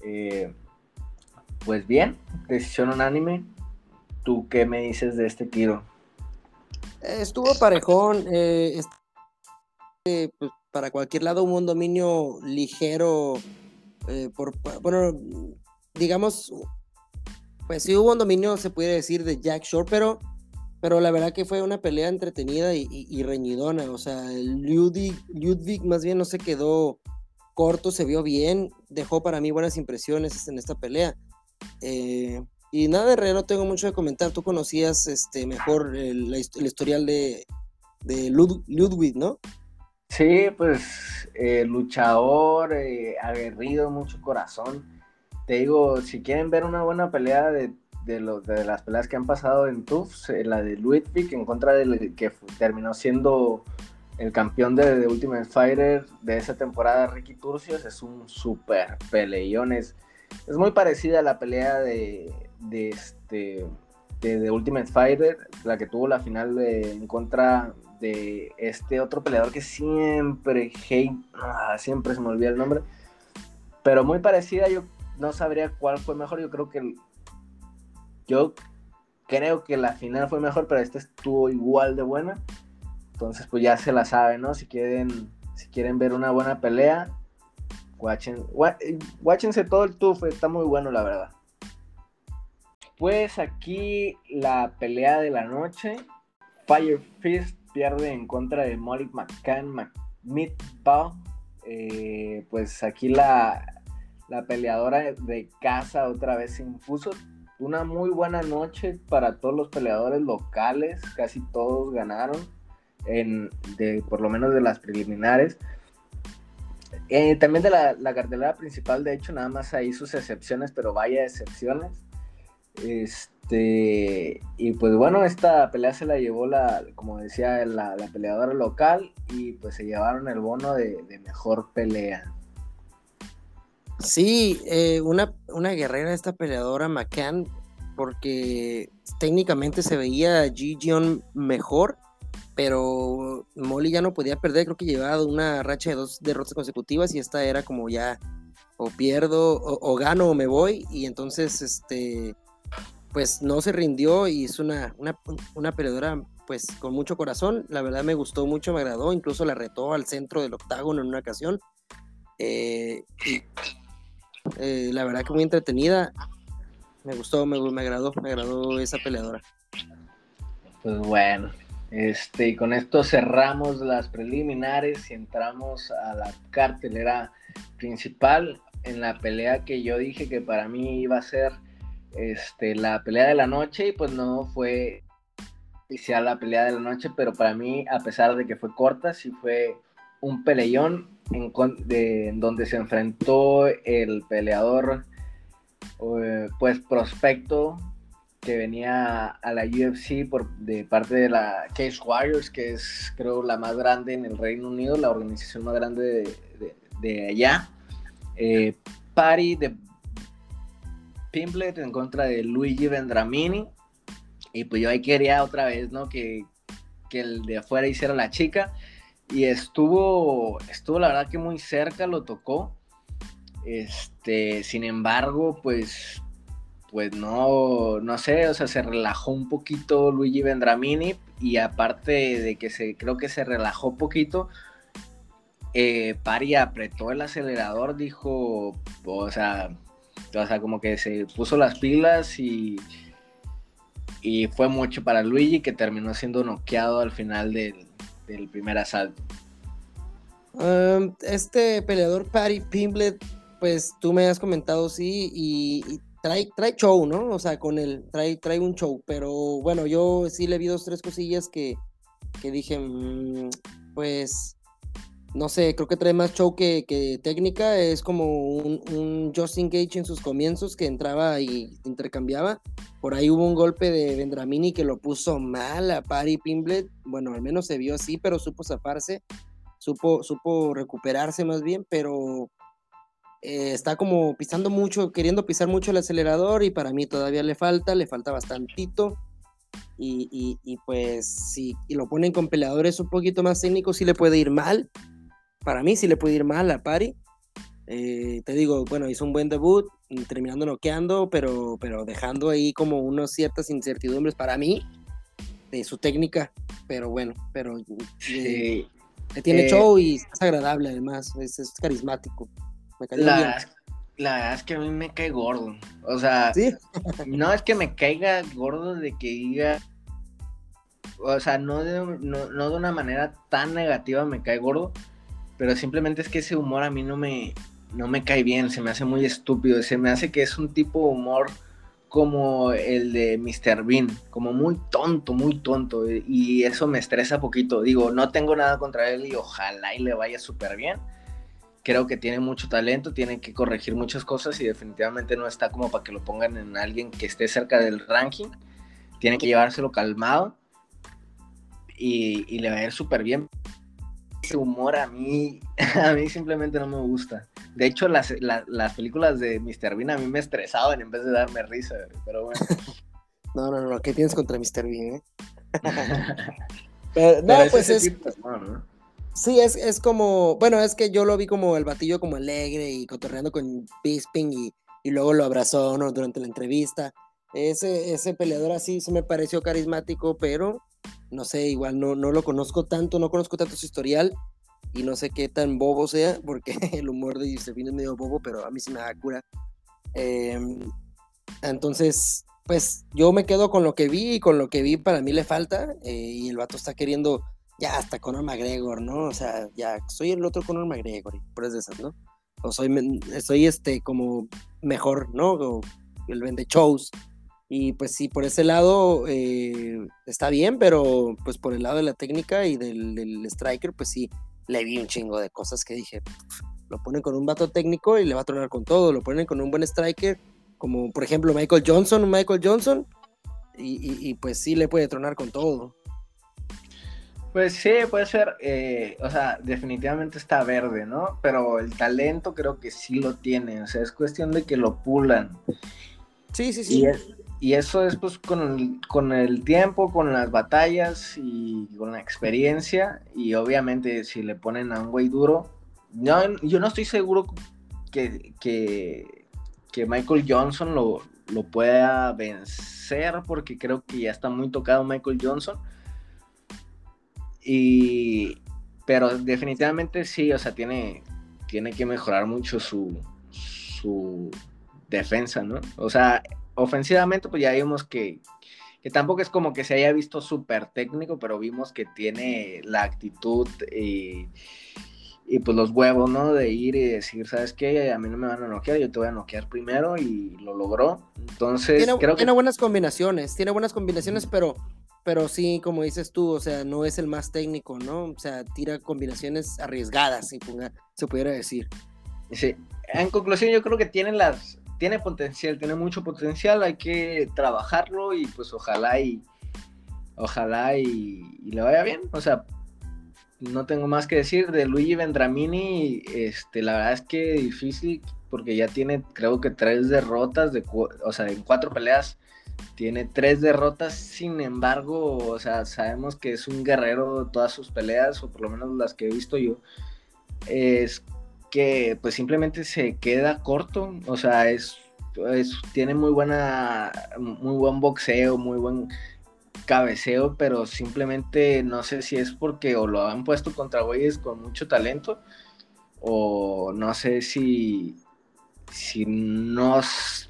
eh, pues bien, decisión unánime. ¿Tú qué me dices de este tiro? Estuvo parejón. Eh, pues, para cualquier lado, un dominio ligero, eh, por, bueno, digamos, pues sí hubo un dominio, se puede decir, de Jack Shore, pero, pero la verdad que fue una pelea entretenida y, reñidona, o sea, Ludwig, Ludwig más bien no se quedó corto, se vio bien, dejó para mí buenas impresiones en esta pelea. Eh, y nada, de realidad no tengo mucho que comentar. Tú conocías este, mejor el, historial de, de Ludwig, ¿no? Sí, pues eh, luchador, eh, aguerrido, mucho corazón. Te digo, si quieren ver una buena pelea de, de, de las peleas que han pasado en TUF, eh, la de Ludwig en contra del que terminó siendo el campeón de, Ultimate Fighter de esa temporada, Ricky Turcios, es un super peleón. Es, es muy parecida a la pelea de, de este de, Ultimate Fighter, la que tuvo la final de, en contra de este otro peleador que siempre, hey, ah, siempre se me olvida el nombre, pero muy parecida, yo no sabría cuál fue mejor, yo creo que yo creo que la final fue mejor, pero esta estuvo igual de buena, entonces pues ya se la sabe, ¿no? Si quieren, si quieren ver una buena pelea, guáchense todo el tufo, está muy bueno la verdad. Pues aquí la pelea de la noche. Fire Fist pierde en contra de Molly McCann McMidbow. Eh, pues aquí la, la peleadora de casa otra vez se impuso. Una muy buena noche para todos los peleadores locales. Casi todos ganaron. En, de, por lo menos de las preliminares. Eh, también de la, la cartelera principal, de hecho, nada más hay sus excepciones, pero vaya excepciones. Este, y pues bueno, esta pelea se la llevó la, como decía, la, peleadora local y pues se llevaron el bono de, mejor pelea. Sí, eh, una, una guerrera esta peleadora McCann, porque técnicamente se veía G. mejor, pero Molly ya no podía perder, creo que llevaba una racha de dos derrotas consecutivas y esta era como ya o pierdo o, o gano o me voy y entonces este pues no se rindió y es una, una, peleadora pues con mucho corazón. La verdad me gustó mucho, me agradó. Incluso la retó al centro del octágono en una ocasión. Eh, y eh, la verdad que muy entretenida. Me gustó, me, me, agradó, me agradó esa peleadora. Pues bueno, este, y con esto cerramos las preliminares y entramos a la cartelera principal en la pelea que yo dije que para mí iba a ser este, la pelea de la noche y pues no fue oficial la pelea de la noche, pero para mí, a pesar de que fue corta, sí fue un peleón en, donde se enfrentó el peleador, eh, pues prospecto que venía a la UFC por, de parte de la Cage Warriors, que es creo la más grande en el Reino Unido, la organización más grande de, allá. Eh, Pari de Pimblet en contra de Luigi Vendramini. Y pues yo ahí quería otra vez, ¿no? Que, el de afuera hiciera la chica. Y estuvo, estuvo la verdad que muy cerca, lo tocó. Este, sin embargo, pues, pues no, no sé, o sea, se relajó un poquito Luigi Vendramini. Y aparte de que se, creo que se relajó poquito, eh, Pari apretó el acelerador, dijo, o sea, o sea, como que se puso las pilas y, y fue mucho para Luigi que terminó siendo noqueado al final del, primer asalto. Um, este peleador Patty Pimblet, pues tú me has comentado, sí, y, trae, trae show, ¿no? O sea, con él, trae, trae un show, pero bueno, yo sí le vi dos, tres cosillas que, que dije, mm, pues no sé, creo que trae más show que, técnica. Es como un, Justin Gage en sus comienzos que entraba y intercambiaba. Por ahí hubo un golpe de Vendramini que lo puso mal a Pari Pimblet. Bueno, al menos se vio así, pero supo zafarse. Supo, supo recuperarse más bien, pero eh, está como pisando mucho, queriendo pisar mucho el acelerador y para mí todavía le falta, le falta bastantito. Y, y, pues si y lo ponen con peleadores un poquito más técnicos, sí le puede ir mal para mí sí le puede ir mal a Pari. Eh, te digo, bueno, hizo un buen debut, terminando noqueando, pero, pero dejando ahí como unas ciertas incertidumbres para mí de su técnica. Pero bueno, pero. Sí. tiene Eh, show y es agradable además, es, es carismático. Me cayó bien. La, la verdad es que a mí me cae gordo. O sea, Sí, (laughs) no es que me caiga gordo de que diga. O sea, no de, no, no de una manera tan negativa me cae gordo. Pero simplemente es que ese humor a mí no me, no me cae bien. Se me hace muy estúpido. Se me hace que es un tipo de humor como el de Mr. Bean. Como muy tonto, muy tonto. Y eso me estresa poquito. Digo, no tengo nada contra él y ojalá y le vaya súper bien creo que tiene mucho talento, tiene que corregir muchas cosas y definitivamente no está como para que lo pongan en alguien que esté cerca del ranking. Tiene que llevárselo calmado y, y le va a ir súper bien. Ese humor a mí, (laughs) a mí simplemente no me gusta. De hecho, las, la- las películas de Mr. Bean a mí me estresaban en vez de darme risa, pero bueno. (laughs) no, no, no, ¿qué tienes contra Mr. Bean? eh? (laughs) Pero, no, Pero pues es, sí, es, es como, bueno, es que yo lo vi como el batillo como alegre y cotorreando con Bisping y, y luego lo abrazó ¿no? durante la entrevista. Ese, ese peleador así se me pareció carismático, pero no sé, igual no, no lo conozco tanto, no conozco tanto su historial y no sé qué tan bobo sea, porque (laughs) el humor de Josefina es medio bobo, pero a mí sí me da cura. Em, entonces, pues yo me quedo con lo que vi y con lo que vi para mí le falta eh, y el vato está queriendo ya hasta Conor McGregor, ¿no? O sea, ya soy el otro Conor McGregor, por de esas, ¿no? O soy, soy este como mejor, ¿no? O el vende shows. Y pues sí, por ese lado eh, está bien, pero pues por el lado de la técnica y del, del striker, pues sí, le vi un chingo de cosas que dije, "Pf, lo ponen con un vato técnico y le va a tronar con todo, lo ponen con un buen striker, como por ejemplo Michael Johnson, Michael Johnson, y, y- y, pues sí le puede tronar con todo. Pues sí, puede ser, eh, o sea, definitivamente está verde, ¿no? Pero el talento creo que sí lo tiene, o sea, es cuestión de que lo pulan. Sí, sí, sí. Y, es- y eso es pues con el, con el tiempo, con las batallas y con la experiencia. Y obviamente si le ponen a un güey duro, no, yo no estoy seguro que, que, que Michael Johnson lo, lo pueda vencer porque creo que ya está muy tocado Michael Johnson. Y, pero definitivamente sí, o sea, tiene, tiene que mejorar mucho su, su defensa, ¿no? O sea, ofensivamente, pues ya vimos que, que tampoco es como que se haya visto súper técnico, pero vimos que tiene la actitud y, y pues los huevos, ¿no? De ir y decir, ¿sabes qué? A mí no me van a noquear, yo te voy a noquear primero y lo logró. Entonces, tiene, creo que... tiene buenas combinaciones, tiene buenas combinaciones, pero, pero sí, como dices tú, o sea, no es el más técnico, ¿no? O sea, tira combinaciones arriesgadas, si se pudiera decir. Sí. En conclusión, yo creo que tiene las, tiene potencial, tiene mucho potencial, hay que trabajarlo y pues ojalá y ojalá y, le vaya bien. O sea, no tengo más que decir de Luigi Vendramini, este, la verdad es que difícil porque ya tiene creo que tres derrotas de, o sea, en cuatro peleas tiene tres derrotas, sin embargo, o sea, sabemos que es un guerrero todas sus peleas, o por lo menos las que he visto yo. Es que pues simplemente se queda corto, o sea, es, es- tiene muy buena, muy buen boxeo, muy buen cabeceo, pero simplemente no sé si es porque o lo han puesto contra güeyes con mucho talento, o no sé si, si no,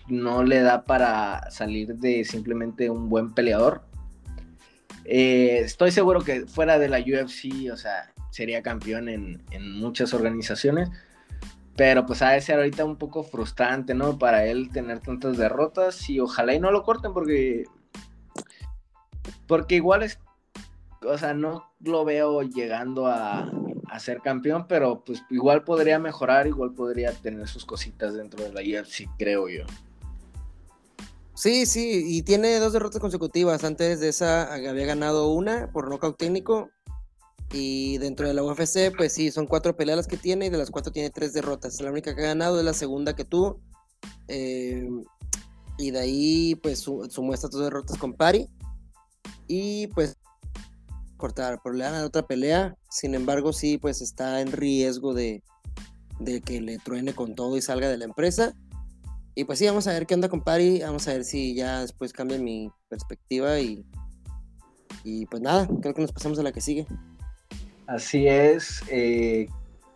no le da para salir de simplemente un buen peleador. Eh, estoy seguro que fuera de la UFC, o sea, sería campeón en, en muchas organizaciones. Pero pues ha de ahorita un poco frustrante, ¿no? Para él tener tantas derrotas y ojalá y no lo corten porque... Porque igual es... O sea, no lo veo llegando a, a ser campeón, pero pues igual podría mejorar, igual podría tener sus cositas dentro de la UFC, creo yo. Sí, sí, y tiene dos derrotas consecutivas. Antes de esa había ganado una por nocaut técnico. Y dentro de la UFC, pues sí, son cuatro peleas las que tiene y de las cuatro tiene tres derrotas. La única que ha ganado es la segunda que tuvo. eh, y de ahí, pues su- sumó estas dos derrotas con Pari. Y pues cortar, pero le dan otra pelea. Sin embargo, sí, pues está en riesgo de, de que le truene con todo y salga de la empresa. Y pues sí, vamos a ver qué onda con Pari. Vamos a ver si ya después cambia mi perspectiva. Y, y pues nada, creo que nos pasamos a la que sigue. Así es. Eh,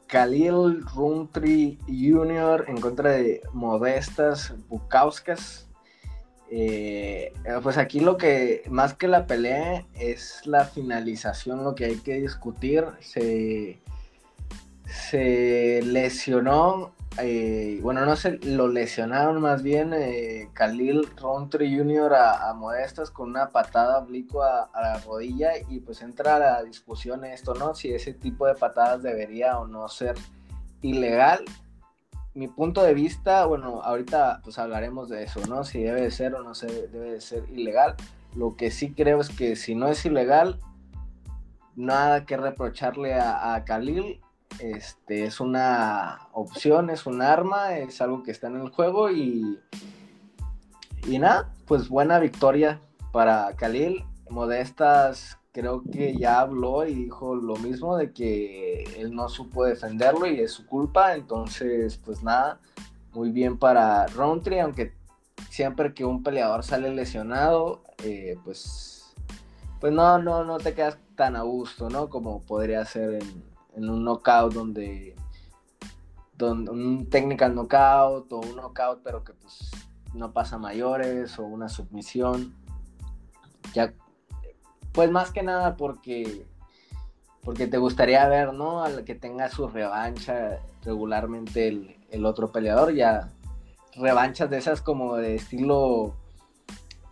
Khalil Rountree Jr. en contra de Modestas Bukauskas. Eh, pues aquí lo que, más que la pelea, es la finalización, lo que hay que discutir. Se, se lesionó eh, bueno, no sé, lo lesionaron más bien eh, Khalil Rountree Jr. A, Modestas con una patada oblicua a, la rodilla y pues entra a la discusión esto, ¿no? Si ese tipo de patadas debería o no ser ilegal. Mi punto de vista, bueno, ahorita pues hablaremos de eso, ¿no? Si debe de ser o no se debe de ser ilegal. Lo que sí creo es que si no es ilegal, nada que reprocharle a, a Khalil este, es una opción, es un arma, es algo que está en el juego y, y nada, pues buena victoria para Khalil. Modestas creo que ya habló y dijo lo mismo de que él no supo defenderlo y es su culpa, entonces pues nada, muy bien para Roundtree, aunque siempre que un peleador sale lesionado, eh, pues, pues no, no, no te quedas tan a gusto, ¿no? Como podría ser en, en un knockout donde, donde un technical knockout o un knockout pero que pues no pasa mayores o una submisión. Ya, pues más que nada porque porque te gustaría ver, ¿no? Al que tenga su revancha regularmente el, otro peleador, ya revanchas de esas como de estilo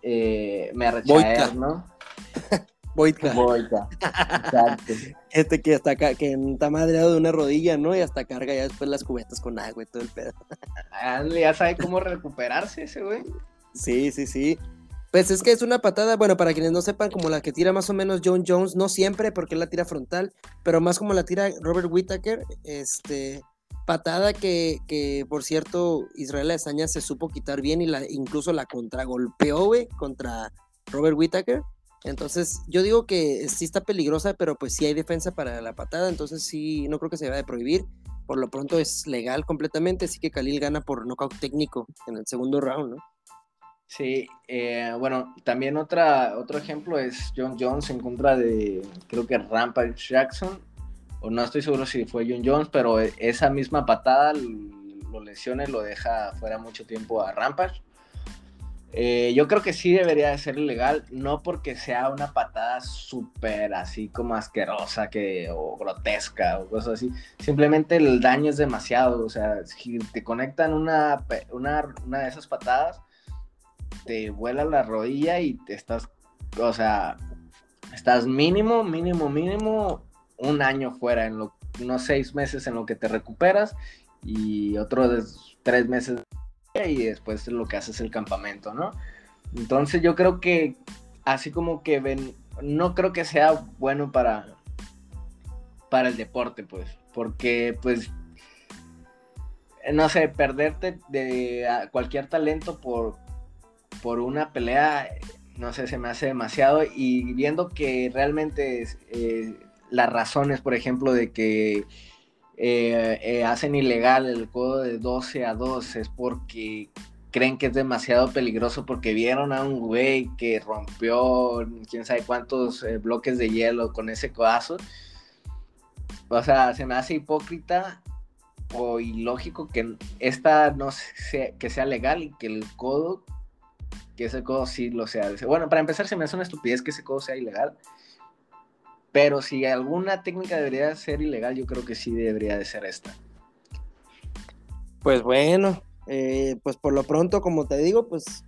eh, me ¿no? (laughs) Boitka. Boitka. Exacto. (laughs) Este que hasta acá, que está madreado de una rodilla, ¿no? Y hasta carga ya después las cubetas con agua y todo el pedo. (laughs) ya sabe cómo recuperarse ese güey. Sí, sí, sí. Pues es que es una patada, bueno, para quienes no sepan, como la que tira más o menos John Jones, no siempre porque él la tira frontal, pero más como la tira Robert Whittaker, este, patada que, que por cierto, Israel Azaña se supo quitar bien y la, incluso la contragolpeó, güey, contra Robert Whittaker. Entonces, yo digo que sí está peligrosa, pero pues sí hay defensa para la patada, entonces sí, no creo que se vaya a prohibir. Por lo pronto es legal completamente, así que Khalil gana por nocaut técnico en el segundo round, ¿no? Sí, eh, bueno, también otra, otro ejemplo es John Jones en contra de, creo que Rampage Jackson, o no estoy seguro si fue John Jones, pero esa misma patada lo lesiona y lo deja fuera mucho tiempo a Rampage. Eh, yo creo que sí debería de ser ilegal, no porque sea una patada súper así como asquerosa que, o grotesca o cosas así. Simplemente el daño es demasiado. O sea, si te conectan una, una, una de esas patadas, te vuela la rodilla y te estás, o sea, estás mínimo, mínimo, mínimo un año fuera, en unos seis meses en lo que te recuperas y otros tres meses y después lo que hace es el campamento, ¿no? Entonces yo creo que así como que ven, no creo que sea bueno para, para el deporte, pues, porque pues, no sé, perderte de cualquier talento por, por una pelea, no sé, se me hace demasiado y viendo que realmente eh, las razones, por ejemplo, de que eh, eh, hacen ilegal el codo de 12 a 2 es porque creen que es demasiado peligroso porque vieron a un güey que rompió quién sabe cuántos eh, bloques de hielo con ese codazo. O sea, se me hace hipócrita o ilógico que esta no sea, que sea legal y que el codo, que ese codo sí lo sea. Bueno, para empezar se me hace una estupidez que ese codo sea ilegal. Pero si alguna técnica debería ser ilegal, yo creo que sí debería de ser esta. Pues bueno, eh, pues por lo pronto, como te digo, pues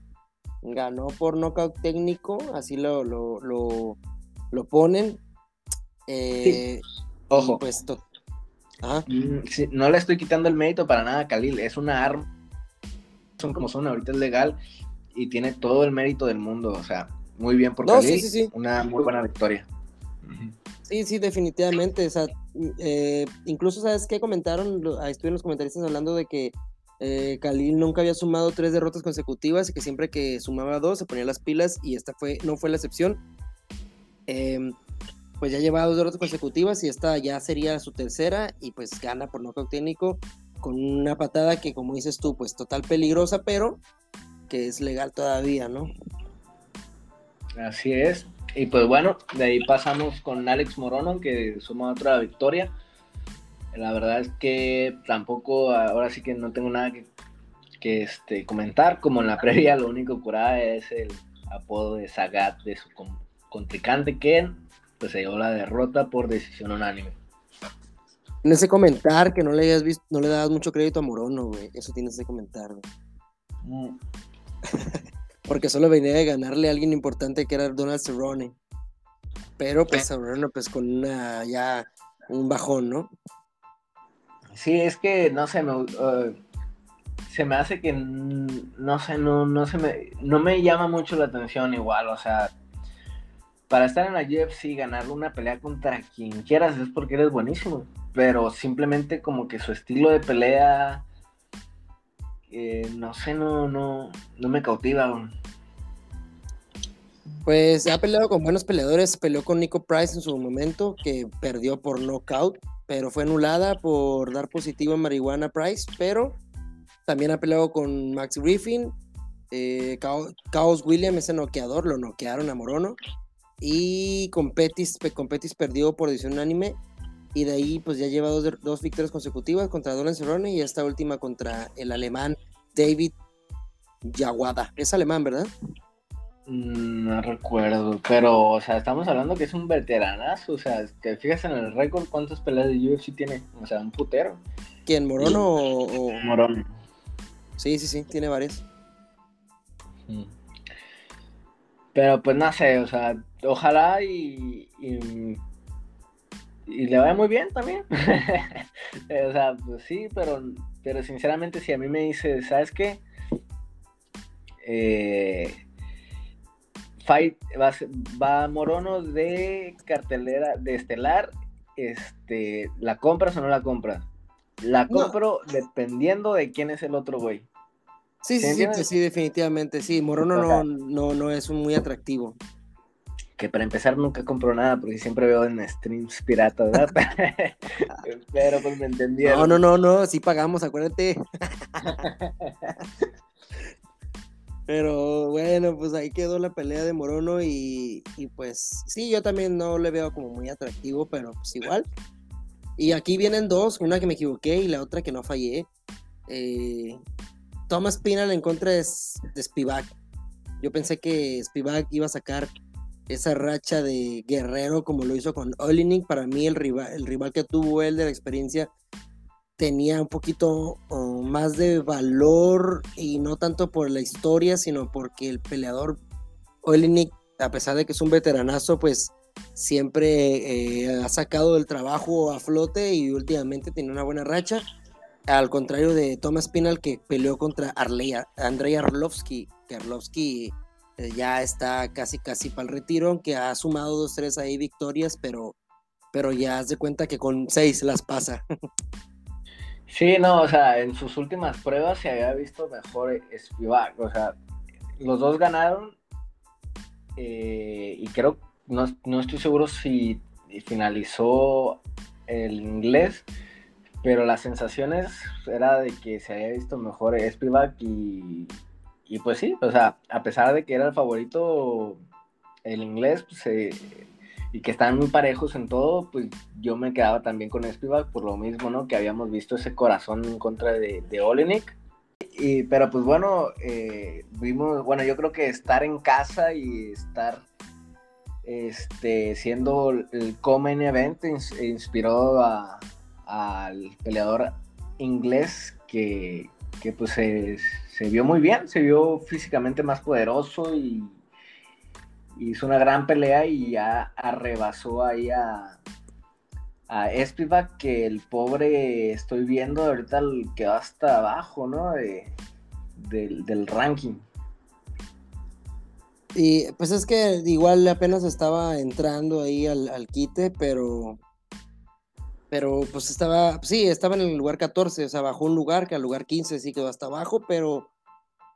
ganó por nocaut técnico, así lo, lo, lo, ponen. Eh, Ojo. Pues mm, no le estoy quitando el mérito para nada a Khalil, es una arma. Son como son, ahorita es legal y tiene todo el mérito del mundo. O sea, muy bien por Khalil. Una muy buena victoria. Sí, sí, definitivamente. O sea, eh, incluso, ¿sabes qué? Comentaron, estuvieron los comentaristas hablando de que eh, Khalil nunca había sumado tres derrotas consecutivas y que siempre que sumaba dos se ponía las pilas y esta fue, no fue la excepción. Em, pues ya llevaba dos derrotas consecutivas y esta ya sería su tercera y pues gana por nocaut técnico con una patada que como dices tú, pues total peligrosa, pero que es legal todavía, ¿no? Así es. Y pues bueno, de ahí pasamos con Alex Morono, que suma otra victoria. La verdad es que tampoco, ahora sí que no tengo nada que, que este, comentar. Como en la (laughs) previa, lo único curada es el apodo de Sagat de su contrincante, que pues se llevó la derrota por decisión unánime. Tienes que comentar que no le hayas visto, no le dabas mucho crédito a Morono, güey. Eso tienes que comentar, güey. Mm. (laughs) Porque solo venía de ganarle a alguien importante que era Donald Cerrone. Pero pues Cerrone pues con una ya un bajón, ¿no? Sí, es que no sé, me, uh, se me hace que no sé, no, no se me no me llama mucho la atención igual, o sea, para estar en la UFC ganar una pelea contra quien quieras es porque eres buenísimo, pero simplemente como que su estilo de pelea eh, no sé, no, no, no me cautiva. Pues ha peleado con buenos peleadores, peleó con Nico Price en su momento, que perdió por knockout, pero fue anulada por dar positivo en marihuana Price, pero también ha peleado con Max Griffin, eh, Chaos William, ese noqueador, lo noquearon a Morono, y con Pettis, con Pettis perdió por decisión unánime, y de ahí pues ya lleva dos, dos victorias consecutivas contra Donald Cerrone y esta última contra el alemán David Yaguada. Es alemán, ¿verdad? Mm, no recuerdo, pero, o sea, estamos hablando que es un veteranazo, o sea, te fijas en el récord cuántas peleas de UFC tiene, o sea, un putero. ¿Quién, Morono o, Morono? Sí, sí, sí, tiene varias. Pero pues no sé, o sea, ojalá y, y, le vaya muy bien también. (laughs) o sea, pues sí, pero, pero sinceramente si a mí me dice, ¿sabes qué? Eh, Fight va, Morono de cartelera de estelar. Este, ¿la compras o no la compras? La compro dependiendo de quién es el otro güey. Sí, sí, sí, sí, definitivamente. Sí, Morono no, no, no es muy atractivo. Que para empezar nunca compro nada porque siempre veo en streams piratas, ¿verdad? (laughs) Pero pues me entendieron. No, no, no, no, sí pagamos, acuérdate. (laughs) Pero bueno, pues ahí quedó la pelea de Morono y, pues sí, yo también no le veo como muy atractivo, pero pues igual. Y aquí vienen dos, una que me equivoqué y la otra que no fallé. Eh, Thomas Pinal en contra de, Spivak. Yo pensé que Spivak iba a sacar esa racha de guerrero como lo hizo con Olinik. Para mí el rival, el rival que tuvo él de la experiencia tenía un poquito oh, más de valor y no tanto por la historia, sino porque el peleador Olinik, a pesar de que es un veteranazo, pues siempre eh, ha sacado el trabajo a flote y últimamente tiene una buena racha. Al contrario de Thomas Pinal que peleó contra Arlea, Andrei Arlovsky, que Arlovsky eh, ya está casi casi para el retiro, aunque ha sumado dos, tres ahí victorias, pero, pero ya haz de cuenta que con seis las pasa. (laughs) Sí, no, o sea, en sus últimas pruebas se había visto mejor Spivak, o sea, los dos ganaron eh, y creo, no, no, estoy seguro si finalizó el inglés, pero las sensaciones era de que se había visto mejor Spivak y, y pues sí, o sea, a pesar de que era el favorito, el inglés, pues se y que están muy parejos en todo, pues yo me quedaba también con Spivak por lo mismo, ¿no? Que habíamos visto ese corazón en contra de, de Olenek. Y, pero pues bueno, eh, vimos, bueno, yo creo que estar en casa y estar este, siendo el Common Event inspiró al peleador inglés que, que pues se, se, vio muy bien, se vio físicamente más poderoso y hizo una gran pelea y ya arrebasó ahí a, a que el pobre estoy viendo ahorita el quedó hasta abajo, ¿no? del, ranking. Y pues es que igual apenas estaba entrando ahí al, al, quite, pero. Pero pues estaba. Sí, estaba en el lugar 14, o sea, bajó un lugar, que al lugar 15 sí quedó hasta abajo, pero.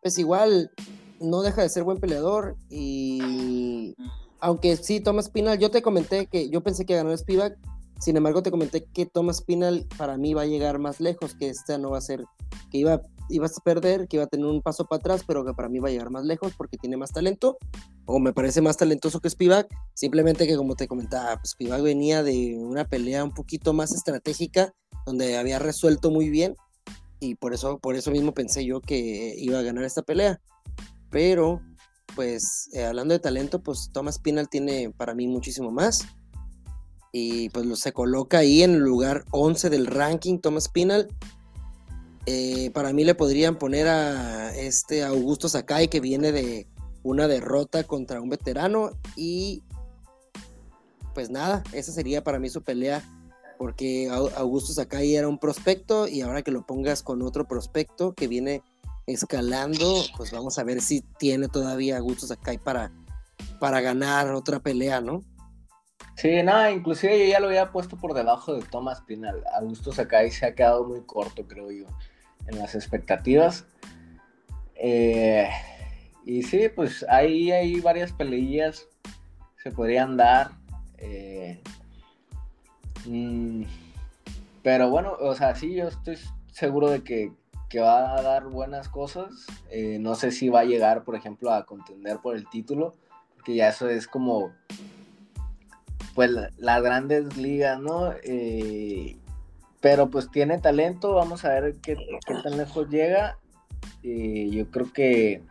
Pues igual no deja de ser buen peleador y aunque sí, Thomas Pinal, yo te comenté que yo pensé que ganó Spivak, sin embargo te comenté que Thomas Pinal para mí va a llegar más lejos, que esta no va a ser, que iba iba a perder, que iba a tener un paso para atrás, pero que para mí va a llegar más lejos porque tiene más talento, o me parece más talentoso que Spivak, simplemente que como te comentaba, pues Spivak venía de una pelea un poquito más estratégica, donde había resuelto muy bien, y por eso, por eso mismo pensé yo que iba a ganar esta pelea. Pero, pues, eh, hablando de talento, pues Thomas Pinal tiene para mí muchísimo más. Y pues se coloca ahí en el lugar 11 del ranking, Thomas Pinal. Eh, para mí le podrían poner a este Augusto Sakai, que viene de una derrota contra un veterano. Y pues nada, esa sería para mí su pelea porque Augusto Sakai era un prospecto y ahora que lo pongas con otro prospecto que viene escalando, pues vamos a ver si tiene todavía Augusto Sakai para, para ganar otra pelea, ¿no? Sí, nada, inclusive yo ya lo había puesto por debajo de Thomas Pinal. Augusto Sakai se ha quedado muy corto, creo yo, en las expectativas. Eh, y sí, pues ahí hay varias peleillas se podrían dar. Eh, Mm, pero bueno, o sea, sí, yo estoy seguro de que, va a dar buenas cosas. Eh, no sé si va a llegar, por ejemplo, a contender por el título, que ya eso es como, pues, las grandes ligas, ¿no? Pero pues tiene talento, vamos a ver qué, tan lejos llega. Eh, yo creo que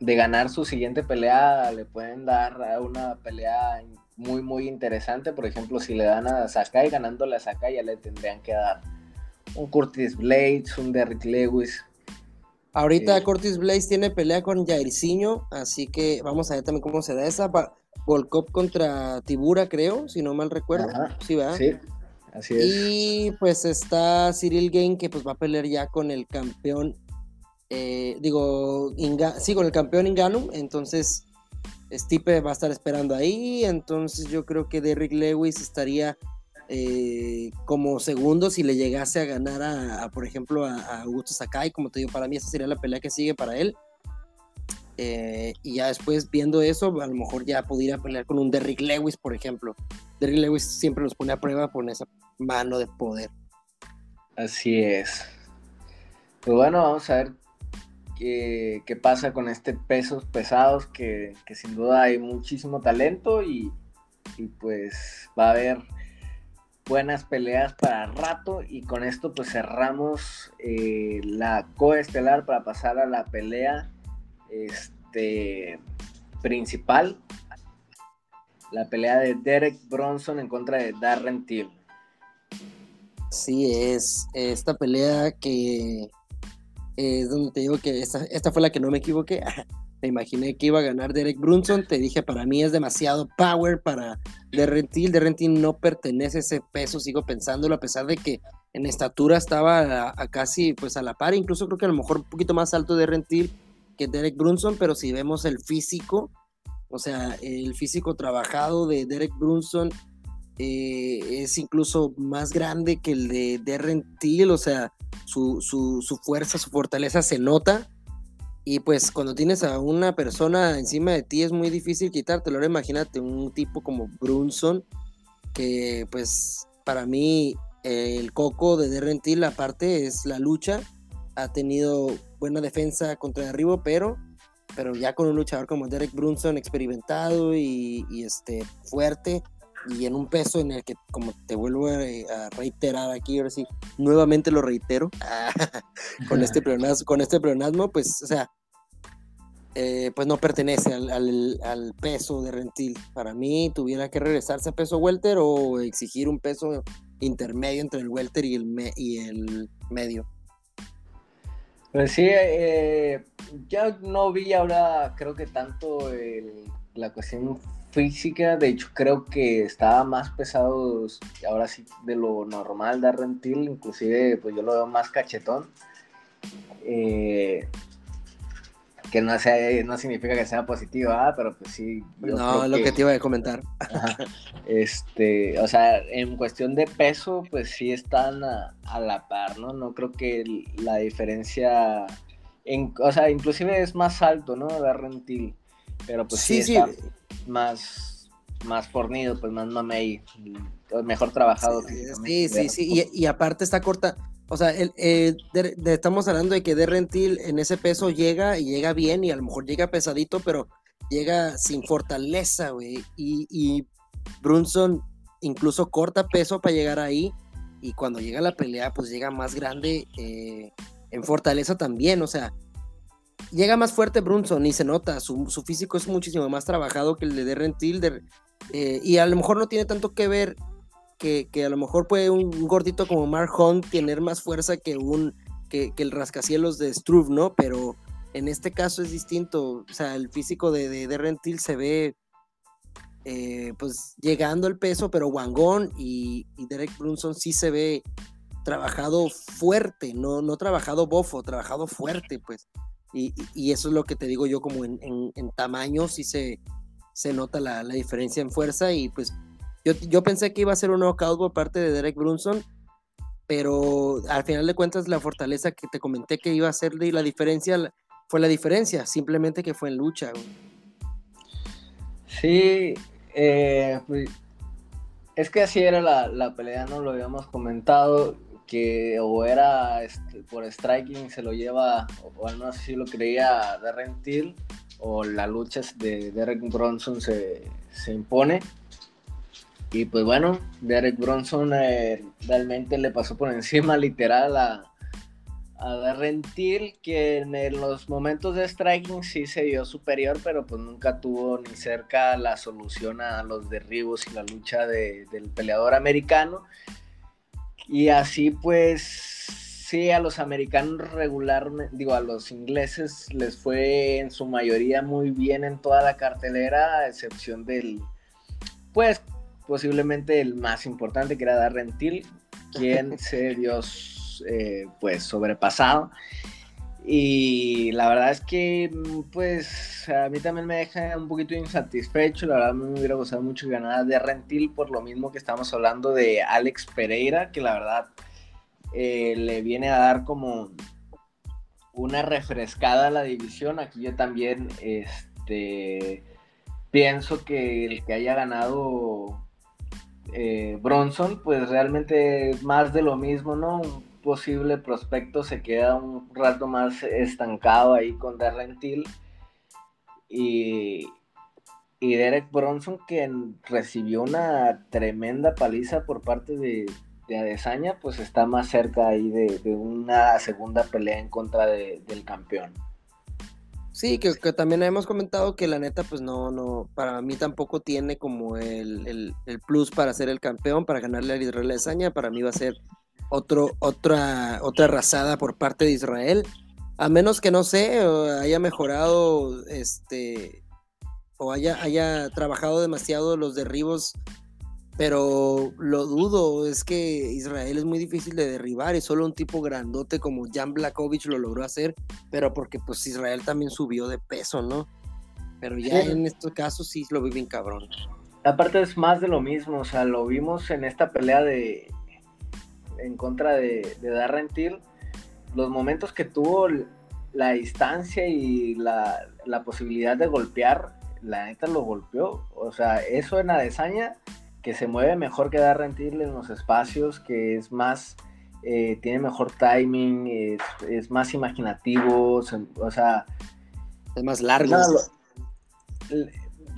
de ganar su siguiente pelea le pueden dar una pelea muy, muy interesante. Por ejemplo, si le dan a Sakai, ganándole a Sakai, ya le tendrían que dar un Curtis Blades, un Derrick Lewis. Ahorita eh, Curtis Blades tiene pelea con Jairzinho, así que vamos a ver también cómo se da esa. Volkov contra Tibura, creo, si no mal recuerdo. sí, ¿verdad? Sí, Y pues está Cyril Gain, que pues va a pelear ya con el campeón, eh, digo, sí, con el campeón Inganum, entonces Stipe va a estar esperando ahí, entonces yo creo que Derrick Lewis estaría eh, como segundo si le llegase a ganar a, por ejemplo, a, Augusto Sakai, como te digo, para mí esa sería la pelea que sigue para él. Eh, y ya después viendo eso, a lo mejor ya pudiera pelear con un Derrick Lewis, por ejemplo. Derrick Lewis siempre los pone a prueba con esa mano de poder. Así es. Pues bueno, vamos a ver qué, pasa con este pesos pesados, que, sin duda hay muchísimo talento y, pues va a haber buenas peleas para rato y con esto pues cerramos eh, la coestelar para pasar a la pelea este, principal la pelea de Derek Bronson en contra de Darren Till Sí, es esta pelea que es donde te digo que esta, esta fue la que no me equivoqué. (laughs) me imaginé que iba a ganar Derek Brunson. Te dije, para mí es demasiado power para Derrentil. Derrentil no pertenece a ese peso, sigo pensándolo, a pesar de que en estatura estaba a, casi pues a la par. Incluso creo que a lo mejor un poquito más alto de Rentil que Derek Brunson, pero si vemos el físico, o sea, el físico trabajado de Derek Brunson eh, es incluso más grande que el de Derren Till, o sea, su, fuerza, su fortaleza se nota. Y pues cuando tienes a una persona encima de ti es muy difícil quitártelo. Ahora imagínate un tipo como Brunson, que pues para mí el coco de Derren Till aparte es la lucha. Ha tenido buena defensa contra derribo, pero, pero ya con un luchador como Derek Brunson experimentado y, y este, fuerte, y en un peso en el que, como te vuelvo a, reiterar aquí, ahora sí, nuevamente lo reitero, (laughs) con, este pleonasmo, con este pleonasmo, pues, o sea, eh, pues no pertenece al, peso de Rentil. Para mí, tuviera que regresarse a peso welter o exigir un peso intermedio entre el welter y el, y el medio. Pues sí, eh, ya no vi ahora, creo que tanto la cuestión física, de hecho creo que estaba más pesado ahora sí de lo normal de Rentil, inclusive pues yo lo veo más cachetón. Eh, que no sea, no significa que sea positivo, ¿ah? pero pues sí. No, lo que, te iba a comentar. este, o sea, en cuestión de peso, pues sí están a, la par, ¿no? No creo que la diferencia, en, o sea, inclusive es más alto, ¿no? Rentil, pero pues sí, sí, está, más, más fornido, pues más mamey, mejor trabajado. Sí, sí, sí, Y, aparte está corta, o sea, eh, estamos hablando de que Derrentil en ese peso llega y llega bien y a lo mejor llega pesadito, pero llega sin fortaleza, güey. Y, y Brunson incluso corta peso para llegar ahí y cuando llega la pelea, pues llega más grande eh, en fortaleza también, o sea, llega más fuerte Brunson y se nota, su, físico es muchísimo más trabajado que el de Derrentil eh, y a lo mejor no tiene tanto que ver que, a lo mejor puede un, gordito como Mark Hunt tener más fuerza que un que, el rascacielos de Struve, ¿no? Pero en este caso es distinto. O sea, el físico de, de, Rentil se ve eh, pues llegando el peso, pero Wangón y, Derek Brunson sí se ve trabajado fuerte, no, no trabajado bofo, trabajado fuerte, pues. Y, eso es lo que te digo yo, como en, tamaño sí se, se nota la, la, diferencia en fuerza y pues yo, pensé que iba a ser un knockout por parte de Derek Brunson, pero al final de cuentas la fortaleza que te comenté que iba a ser y la diferencia fue la diferencia, simplemente que fue en lucha. Sí, eh, pues, es que así era la, pelea, no lo habíamos comentado, que o era este, por striking se lo lleva, o, no sé si lo creía Darren Till, o la lucha de Derek Bronson se, se impone. Y pues bueno, Derek Bronson eh, realmente le pasó por encima (laughs) literal a, a Darren que en los momentos de striking sí se vio superior, pero pues nunca tuvo ni cerca la solución a los derribos y la lucha del peleador americano. Y así pues sí, a los americanos regularmente, digo, a los ingleses les fue en su mayoría muy bien en toda la cartelera, a excepción del, pues posiblemente el más importante, que era Darren Till, quien (laughs) se dio eh, pues sobrepasado. Y la verdad es que, pues, a mí también me deja un poquito insatisfecho. La verdad, me hubiera gustado mucho ganar de Rentil por lo mismo que estamos hablando de Alex Pereira, que la verdad eh, le viene a dar como una refrescada a la división. Aquí yo también este, pienso que el que haya ganado eh, Bronson, pues realmente más de lo mismo, ¿no? Un posible prospecto se queda un rato más estancado ahí con Darren Till. Y, y Derek Bronson, que recibió una tremenda paliza por parte de, de pues está más cerca ahí de, una segunda pelea en contra del campeón. Sí, que, también hemos comentado que la neta, pues no, no, para mí tampoco tiene como el, plus para ser el campeón, para ganarle a Israel Esaña, para mí va a ser otro, otra, otra arrasada por parte de Israel, a menos que no sé, haya mejorado, este, o haya, haya trabajado demasiado los derribos pero lo dudo, es que Israel es muy difícil de derribar y solo un tipo grandote como Jan Blakovic lo logró hacer, pero porque pues Israel también subió de peso, ¿no? Pero ya en estos casos sí lo vi bien cabrón. Aparte es más de lo mismo, o sea, lo vimos en esta pelea de en contra de, de Darren Till, los momentos que tuvo la distancia y la, la posibilidad de golpear, la neta lo golpeó, o sea, eso en Adesanya que se mueve mejor que dar rentil en los espacios, que es más, eh, tiene mejor timing, es, más imaginativo, o sea... Es más largo.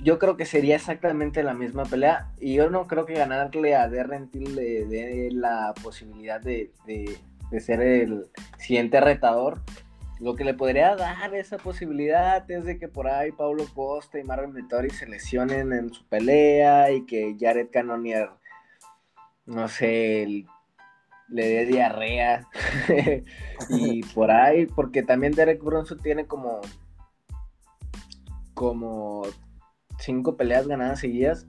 yo creo que sería exactamente la misma pelea y yo no creo que ganarle a Derrentil le dé la posibilidad de, de ser el siguiente retador lo que le podría dar esa posibilidad es de que por ahí Paulo Costa y Marvin Vettori se lesionen en su pelea y que Jared Cannonier, no sé, le dé diarrea. (laughs) y por ahí, porque también Derek Bronson tiene como, como cinco peleas ganadas seguidas,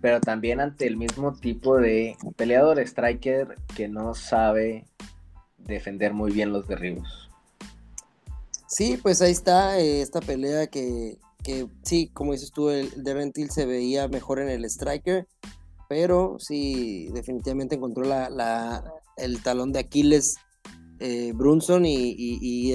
pero también ante el mismo tipo de peleador, striker, que no sabe defender muy bien los derribos. Sí, pues ahí está eh, esta pelea que, sí, como dices tú, el, de Rentil se veía mejor en el striker, pero sí, definitivamente encontró la, el talón de Aquiles eh, Brunson y,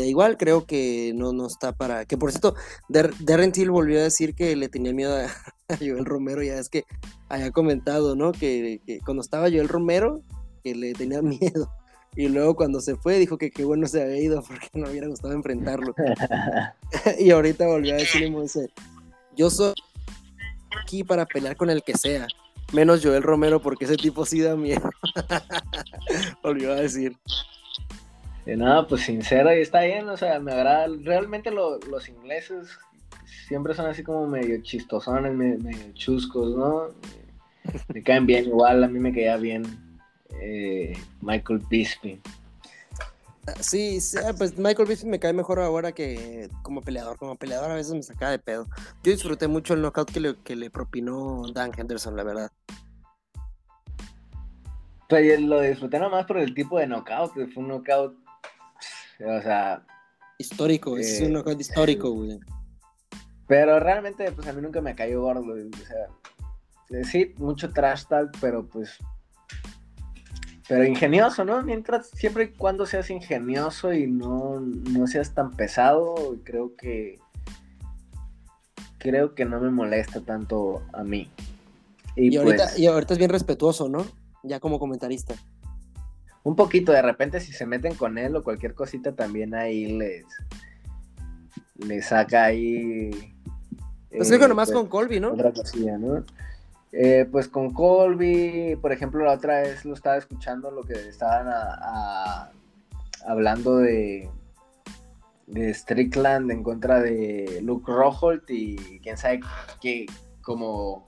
igual creo que no, no está para... Que por cierto, Darren Till volvió a decir que le tenía miedo a, (laughs) Joel Romero, ya es que haya comentado, ¿no? Que, que, cuando estaba Joel Romero, que le tenía (laughs) miedo. Y luego cuando se fue dijo que qué bueno se había ido (laughs) porque no hubiera gustado enfrentarlo. (laughs) y ahorita volvió a decir, dice, yo soy aquí para pelear con el que sea, menos Joel Romero porque ese tipo sí da miedo. (laughs) volvió a decir. no, pues sincero y está bien, o sea, me agrada, realmente los ingleses siempre son así como medio chistosones, medio, chuscos, ¿no? Me caen bien igual, a mí me caía bien eh, Michael Bisping. Sí, sí, ah, pues Michael Bisping me cae mejor ahora que como peleador. Como peleador a veces me saca de pedo. Yo disfruté mucho el knockout que le, que le propinó Dan Henderson, la verdad. Pues lo disfruté nomás por el tipo de knockout, que fue un knockout, o sea... Histórico, es un eh, knockout histórico, güey. Pero realmente, pues a mí nunca me cayó gordo, o sea... Sí, mucho trash talk, pero pues pero ingenioso, ¿no? Mientras, siempre y cuando seas ingenioso y no, seas tan pesado, creo que creo que no me molesta tanto a mí. Y, ahorita, pues y ahorita es bien respetuoso, ¿no? Ya como comentarista. Un poquito, de repente si se meten con él o cualquier cosita también ahí les, les saca ahí. Pues eh, nomás pues, con Colby, ¿no? Otra cosilla, ¿no? Eh, pues con Colby, por ejemplo, la otra vez lo estaba escuchando, lo que estaban hablando de, de Strickland en contra de Luke Roholt y quién sabe qué, como,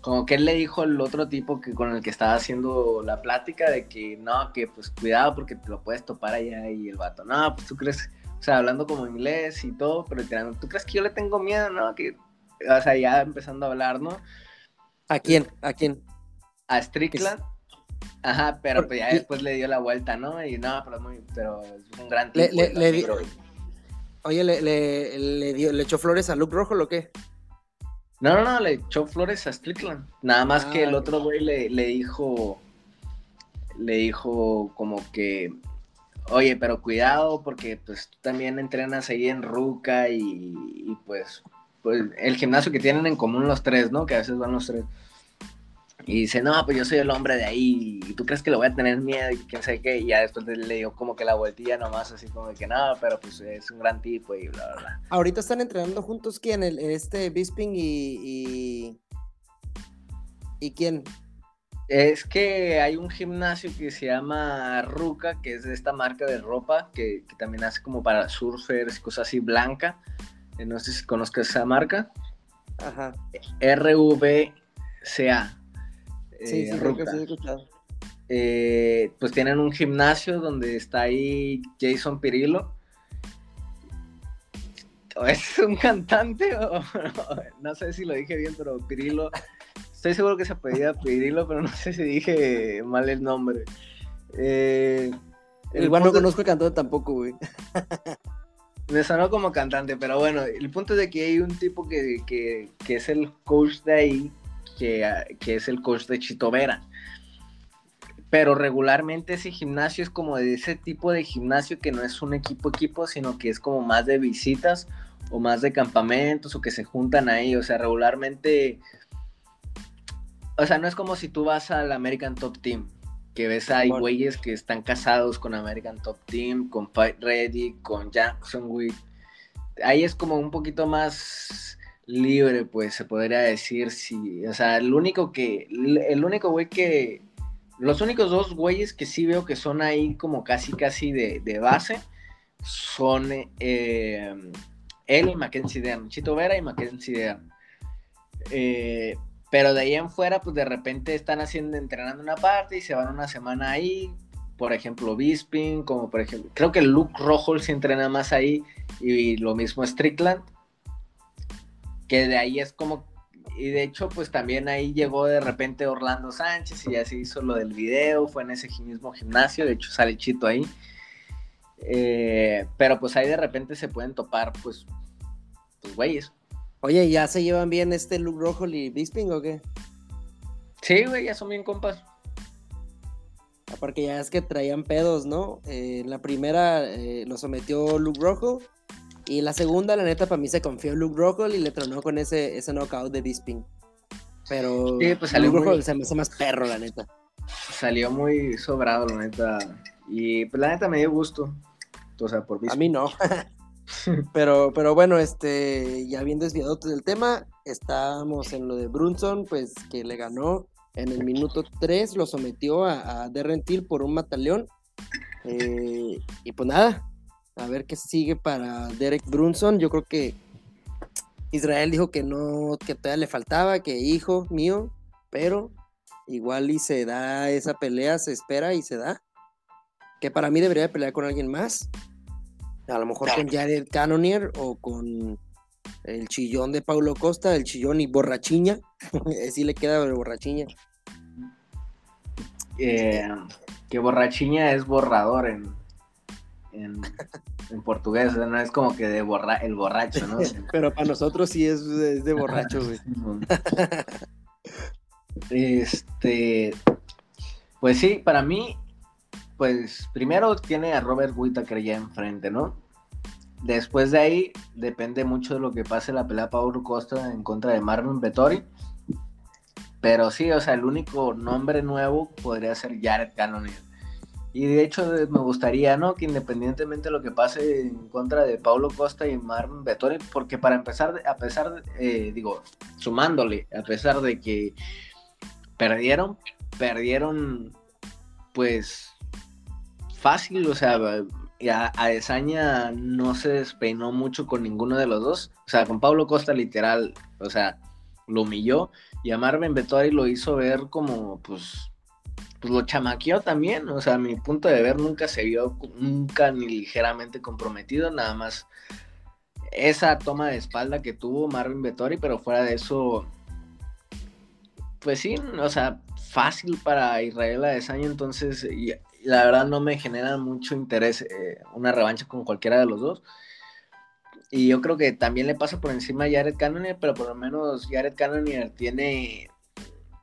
como que él le dijo al otro tipo que con el que estaba haciendo la plática de que no, que pues cuidado porque te lo puedes topar allá y el vato, no, pues tú crees, o sea, hablando como inglés y todo, pero tirando, tú crees que yo le tengo miedo, ¿no? Que, o sea, ya empezando a hablar, ¿no? ¿A quién? ¿A quién? A Strickland. Ajá, pero pues ya después le dio la vuelta, ¿no? Y no, pero es, muy, pero es un gran tipo. Le, le, Oye, ¿le, le, dio, ¿le echó flores a Luke Rojo o qué? No, no, no, le echó flores a Strickland. Nada más que el ah, otro güey le, le dijo, le dijo como que, oye, pero cuidado porque pues tú también entrenas ahí en Ruca y, y pues pues, el gimnasio que tienen en común los tres, ¿no? Que a veces van los tres. Y dice, no, pues yo soy el hombre de ahí, y tú crees que le voy a tener miedo y quién sabe qué, y ya después le dio como que la vueltilla nomás, así como de que no, pero pues es un gran tipo y bla, bla, bla. Ahorita están entrenando juntos, ¿quién? El, este Bisping y, y... ¿Y quién? Es que hay un gimnasio que se llama Ruka, que es de esta marca de ropa, que, que también hace como para surfers y cosas así, blanca. Eh, no sé si conozcas esa marca. Ajá. RVCA. Sí, sí, eh, creo que sí he escuchado. Eh, pues tienen un gimnasio donde está ahí Jason Pirillo. es un cantante o (laughs) no, sé si lo dije bien, pero Pirillo. Estoy seguro que se apellida Pirillo, pero no sé si dije mal el nombre. Igual no conozco el cantante tampoco, güey. (laughs) Me sonó como cantante, pero bueno, el punto es de que hay un tipo que, que, que es el coach de ahí, que, que, es el coach de Chito Vera. Pero regularmente ese gimnasio es como de ese tipo de gimnasio que no es un equipo equipo, sino que es como más de visitas o más de campamentos o que se juntan ahí. O sea, regularmente... O sea, no es como si tú vas al American Top Team que ves hay güeyes que están casados con American Top Team, con Fight Ready, con Jackson Wick. Ahí es como un poquito más libre, pues se podría decir, sí. O sea, el único que, el único güey que, los únicos dos güeyes que sí veo que son ahí como casi, casi de, base son eh, él y Mackenzie Dern, Chito Vera y Mackenzie Dern. Eh, pero de ahí en fuera, pues de repente están haciendo, entrenando una parte y se van una semana ahí. Por ejemplo, Bisping, como por ejemplo, creo que Luke Rojo se entrena más ahí y, lo mismo Strickland. Que de ahí es como, y de hecho, pues también ahí llegó de repente Orlando Sánchez y ya se hizo lo del video, fue en ese mismo gimnasio, de hecho sale Chito ahí. Eh, pero pues ahí de repente se pueden topar, pues, pues güeyes. Oye, ¿ya se llevan bien este Luke Rojo y Bisping o qué? Sí, güey, ya son bien compas. Porque ya es que traían pedos, ¿no? Eh, la primera eh, lo sometió Luke Rojo. Y la segunda, la neta, para mí se confió Luke Rojo y le tronó con ese, ese knockout de Bisping. Pero sí, pues salió Luke Rojo se me hace más perro, la neta. Salió muy sobrado, la neta. Y pues la neta me dio gusto. O sea, por A mí no. (laughs) (laughs) pero, pero bueno, este, ya bien desviado del tema, estábamos en lo de Brunson, pues que le ganó en el minuto 3, lo sometió a, a Derrentil por un mataleón. Eh, y pues nada, a ver qué sigue para Derek Brunson. Yo creo que Israel dijo que no, que todavía le faltaba, que hijo mío, pero igual y se da esa pelea, se espera y se da. Que para mí debería pelear con alguien más. A lo mejor con Jared Cannonier o con el chillón de Paulo Costa, el chillón y borrachiña. (laughs) sí le queda borrachiña. Eh, que borrachiña es borrador en, en, portugués, no es como que de borra, el borracho, ¿no? (laughs) Pero para nosotros sí es, de borracho, güey. (laughs) este, pues sí, para mí, pues primero tiene a Robert Whittaker ya enfrente, ¿no? Después de ahí, depende mucho de lo que pase la pelea Paulo Costa en contra de Marvin Vettori. Pero sí, o sea, el único nombre nuevo podría ser Jared Cannonier. Y de hecho me gustaría, ¿no? Que independientemente de lo que pase en contra de Paulo Costa y Marvin Vettori, porque para empezar, a pesar, de, eh, digo, sumándole, a pesar de que perdieron, perdieron, pues, fácil, o sea, a, a no se despeinó mucho con ninguno de los dos, o sea, con Paulo Costa literal, o sea, lo humilló, y a Marvin Vettori lo hizo ver como, pues, pues lo chamaqueó también, o sea, mi punto de ver nunca se vio nunca ni ligeramente comprometido, nada más esa toma de espalda que tuvo Marvin Vettori, pero fuera de eso, pues sí, o sea, fácil para Israel Adesanya, entonces la verdad no me genera mucho interés eh, una revancha con cualquiera de los dos. Y yo creo que también le pasa por encima a Jared Cannonier, pero por lo menos Jared Cannonier tiene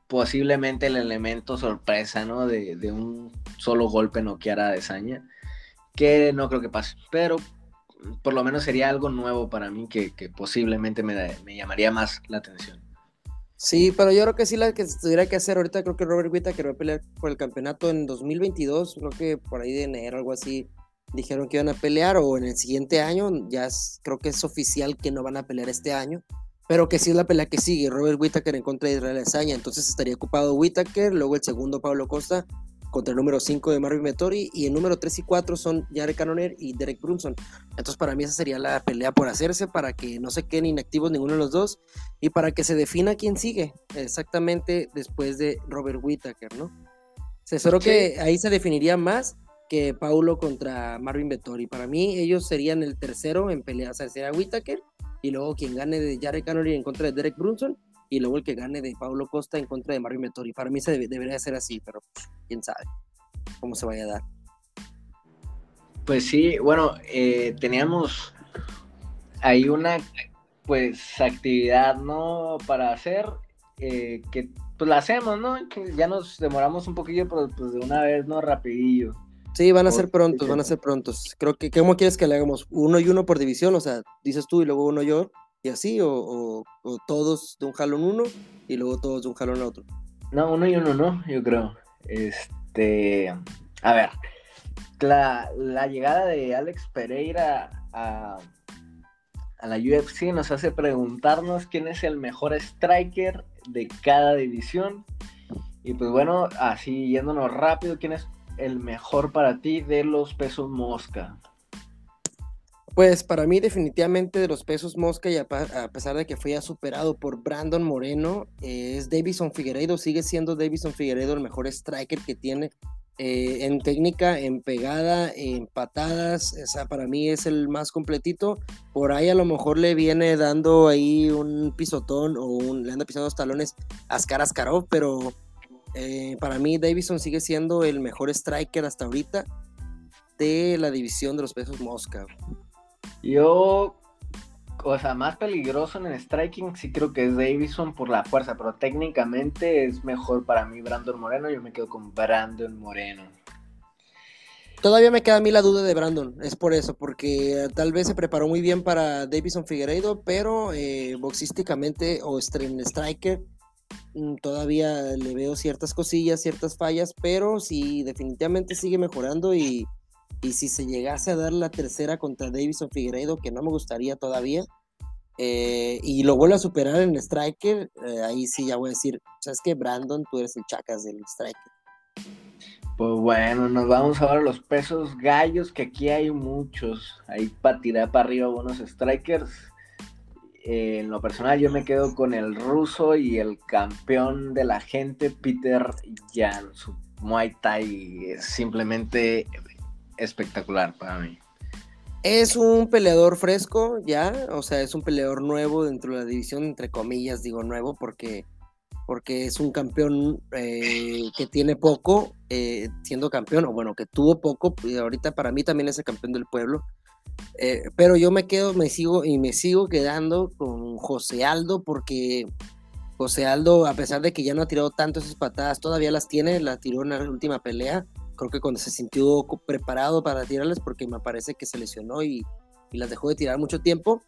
posiblemente el elemento sorpresa, ¿no? De, un solo golpe noquear a Desaña, que no creo que pase, pero por lo menos sería algo nuevo para mí que, posiblemente me, llamaría más la atención. Sí, pero yo creo que sí la que tuviera que hacer ahorita, creo que Robert que va a pelear por el campeonato en 2022, creo que por ahí de enero, algo así, dijeron que iban a pelear o en el siguiente año, ya creo que es oficial que no van a pelear este año pero que sí es la pelea que sigue, Robert Whittaker en contra de Israel Azaña, entonces estaría ocupado Whittaker, luego el segundo Pablo Costa contra el número 5 de Marvin Vettori y el número 3 y 4 son Jared Cannonier y Derek Brunson. Entonces para mí esa sería la pelea por hacerse para que no se queden inactivos ninguno de los dos y para que se defina quién sigue exactamente después de Robert Whittaker, ¿no? Se espero que ahí se definiría más que Paulo contra Marvin Vettori. Para mí ellos serían el tercero en pelea, o sea, sería Whittaker y luego quien gane de Jared Cannonier en contra de Derek Brunson y luego el que gane de Paulo Costa en contra de Marvin Vettori. Para mí se debería ser así, pero quién sabe cómo se vaya a dar. Pues sí, bueno, eh, teníamos ahí una pues actividad, ¿no? Para hacer, eh, que pues la hacemos, ¿no? Ya nos demoramos un poquillo, pero pues de una vez, ¿no? Rapidillo. Sí, van a ser prontos, van a ser prontos. Creo que, ¿cómo quieres que le hagamos? ¿Uno y uno por división? O sea, dices tú y luego uno yo, y así, o, todos de un jalón uno y luego todos de un jalón a otro. No, uno y uno no, yo creo. Este, a ver, la, llegada de Alex Pereira a la UFC nos hace preguntarnos quién es el mejor striker de cada división. Y pues bueno, así yéndonos rápido, ¿quién es el mejor para ti de los pesos mosca? Pues para mí definitivamente de los pesos mosca y a, pesar de que fue ya superado por Brandon Moreno, es Davison Figueiredo, sigue siendo Davison Figueiredo el mejor striker que tiene eh, en técnica, en pegada, en patadas, o sea, para mí es el más completito. Por ahí a lo mejor le viene dando ahí un pisotón o un, le anda pisando los talones a Askarov, pero eh, para mí, Davison sigue siendo el mejor striker hasta ahorita de la división de los pesos mosca. Yo, o sea, más peligroso en el striking sí creo que es Davison por la fuerza, pero técnicamente es mejor para mí Brandon Moreno. Yo me quedo con Brandon Moreno. Todavía me queda a mí la duda de Brandon, es por eso, porque tal vez se preparó muy bien para Davison Figueiredo, pero eh, boxísticamente o en striker mm, todavía le veo ciertas cosillas, ciertas fallas, pero sí, definitivamente sigue mejorando y, si se llegase a dar la tercera contra Davison Figueiredo, que no me gustaría todavía, eh, y lo vuelve a superar en Striker, eh, ahí sí ya voy a decir, sabes que Brandon, tú eres el chacas del Striker. Pues bueno, nos vamos ahora a los pesos gallos, que aquí hay muchos. Ahí para tirar para arriba buenos strikers. Eh, en lo personal yo me quedo con el ruso y el campeón de la gente, Peter Jan. Su Muay Thai es simplemente espectacular para mí. Es un peleador fresco ya, o sea, es un peleador nuevo dentro de la división, entre comillas digo nuevo, porque porque es un campeón eh, que tiene poco, eh, siendo campeón, o bueno, que tuvo poco, y ahorita para mí también es el campeón del pueblo. Eh, pero yo me quedo, me sigo y me sigo quedando con José Aldo, porque José Aldo, a pesar de que ya no ha tirado tanto patadas, todavía las tiene, la tiró en la última pelea. Creo que cuando se sintió preparado para tirarlas, porque me parece que se lesionó y, y las dejó de tirar mucho tiempo.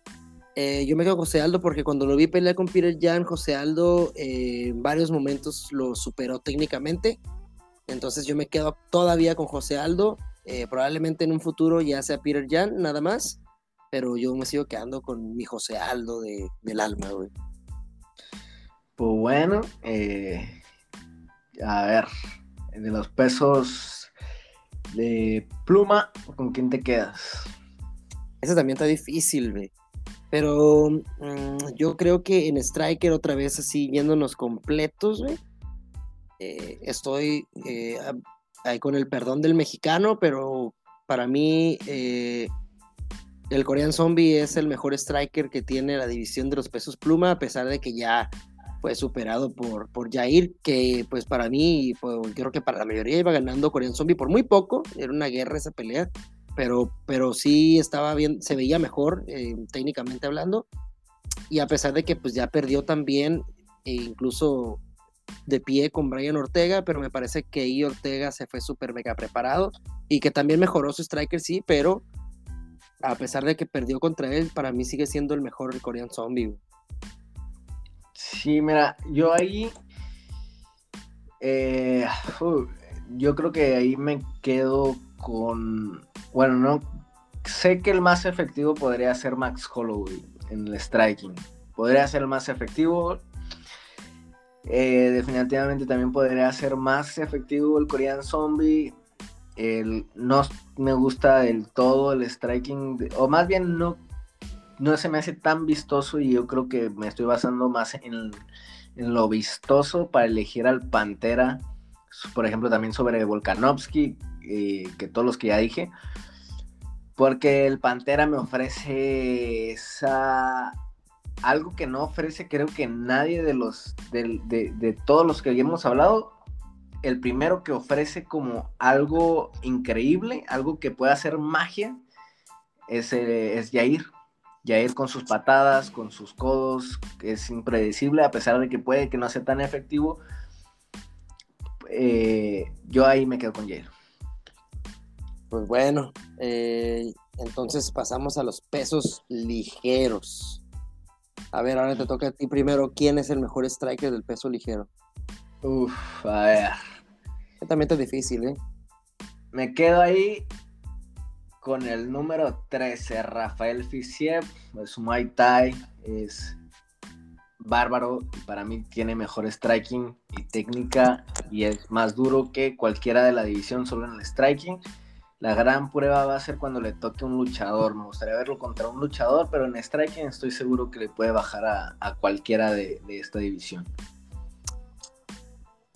Eh, yo me quedo con José Aldo porque cuando lo vi pelear con Peter Jan, José Aldo eh, en varios momentos lo superó técnicamente. Entonces yo me quedo todavía con José Aldo. Eh, probablemente en un futuro ya sea Peter Jan, nada más. Pero yo me sigo quedando con mi José Aldo de, del alma, güey. Pues bueno, a ver, de los pesos de pluma, ¿con quién te quedas? Ese también está difícil, güey. Pero mm, yo creo que en Striker, otra vez así, yéndonos completos, güey. Eh, estoy eh, ahí con el perdón del mexicano, pero para mí eh, el Korean Zombie es el mejor striker que tiene la división de los pesos pluma, a pesar de que ya fue superado por, por Jair, que pues para mí, pues, creo que para la mayoría iba ganando Korean Zombie por muy poco, era una guerra esa pelea pero, pero sí estaba bien, se veía mejor eh, técnicamente hablando. Y a pesar de que pues ya perdió también, e incluso de pie con Brian Ortega, pero me parece que ahí Ortega se fue súper mega preparado y que también mejoró su striker, sí, pero a pesar de que perdió contra él, para mí sigue siendo el mejor Korean Zombie. Sí, mira, yo ahí, eh, yo creo que ahí me quedo con bueno, no. Sé que el más efectivo podría ser Max Holloway en el striking. Podría ser el más efectivo. Eh, definitivamente también podría ser más efectivo el Korean Zombie. El, no me gusta del todo el striking, o más bien no, no se me hace tan vistoso y yo creo que me estoy basando más en, en lo vistoso para elegir al Pantera, por ejemplo también sobre Volkanovski, eh, que todos los que ya dije. Porque el Pantera me ofrece esa algo que no ofrece creo que nadie de los de, todos los que hemos hablado el primero que ofrece como algo increíble algo que pueda hacer magia es, eh, es Jair con sus patadas con sus codos es impredecible a pesar de que puede que no sea tan efectivo eh, yo ahí me quedo con Jair pues bueno, eh, entonces pasamos a los pesos ligeros. A ver, ahora te toca a ti primero. ¿Quién es el mejor striker del peso ligero? Uf, a ver. También es difícil, ¿eh? Me quedo ahí con el número 13, Rafael Fisiev. Es Muay Thai, es bárbaro para mí tiene mejor striking y técnica y es más duro que cualquiera de la división solo en el striking. La gran prueba va a ser cuando le toque un luchador. Me gustaría verlo contra un luchador, pero en striking estoy seguro que le puede bajar a, cualquiera de, esta división.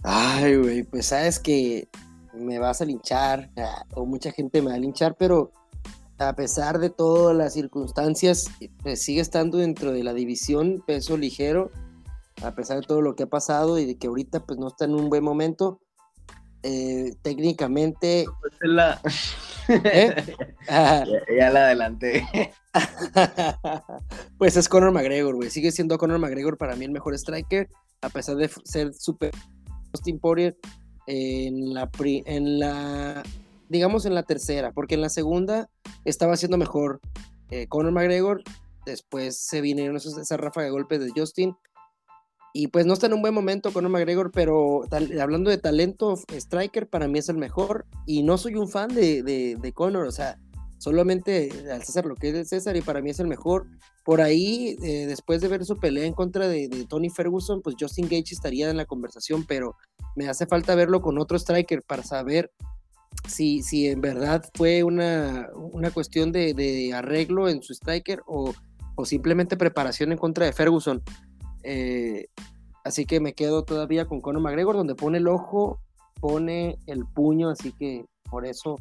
Ay, güey, pues sabes que me vas a linchar, ah, o mucha gente me va a linchar, pero a pesar de todas las circunstancias, pues sigue estando dentro de la división peso ligero, a pesar de todo lo que ha pasado y de que ahorita pues no está en un buen momento. Eh, técnicamente. Pues la... (laughs) ¿Eh? (laughs) ya, la adelanté. (laughs) pues es Conor McGregor, güey. Sigue siendo Conor McGregor para mí el mejor striker, a pesar de ser super Austin Poirier en la, en la, digamos en la tercera, porque en la segunda estaba siendo mejor eh, Conor McGregor, después se vinieron esa ráfaga de golpes de Justin, Y pues no está en un buen momento Conor McGregor, pero hablando de talento, Striker para mí es el mejor. Y no soy un fan de, de, Conor, o sea, solamente al César lo que es el César y para mí es el mejor. Por ahí, eh, después de ver su pelea en contra de, de, Tony Ferguson, pues Justin Gage estaría en la conversación, pero me hace falta verlo con otro striker para saber si, si en verdad fue una, una cuestión de, de, arreglo en su striker o, o, simplemente preparación en contra de Ferguson. Eh, así que me quedo todavía con Conor McGregor, donde pone el ojo, pone el puño, así que por eso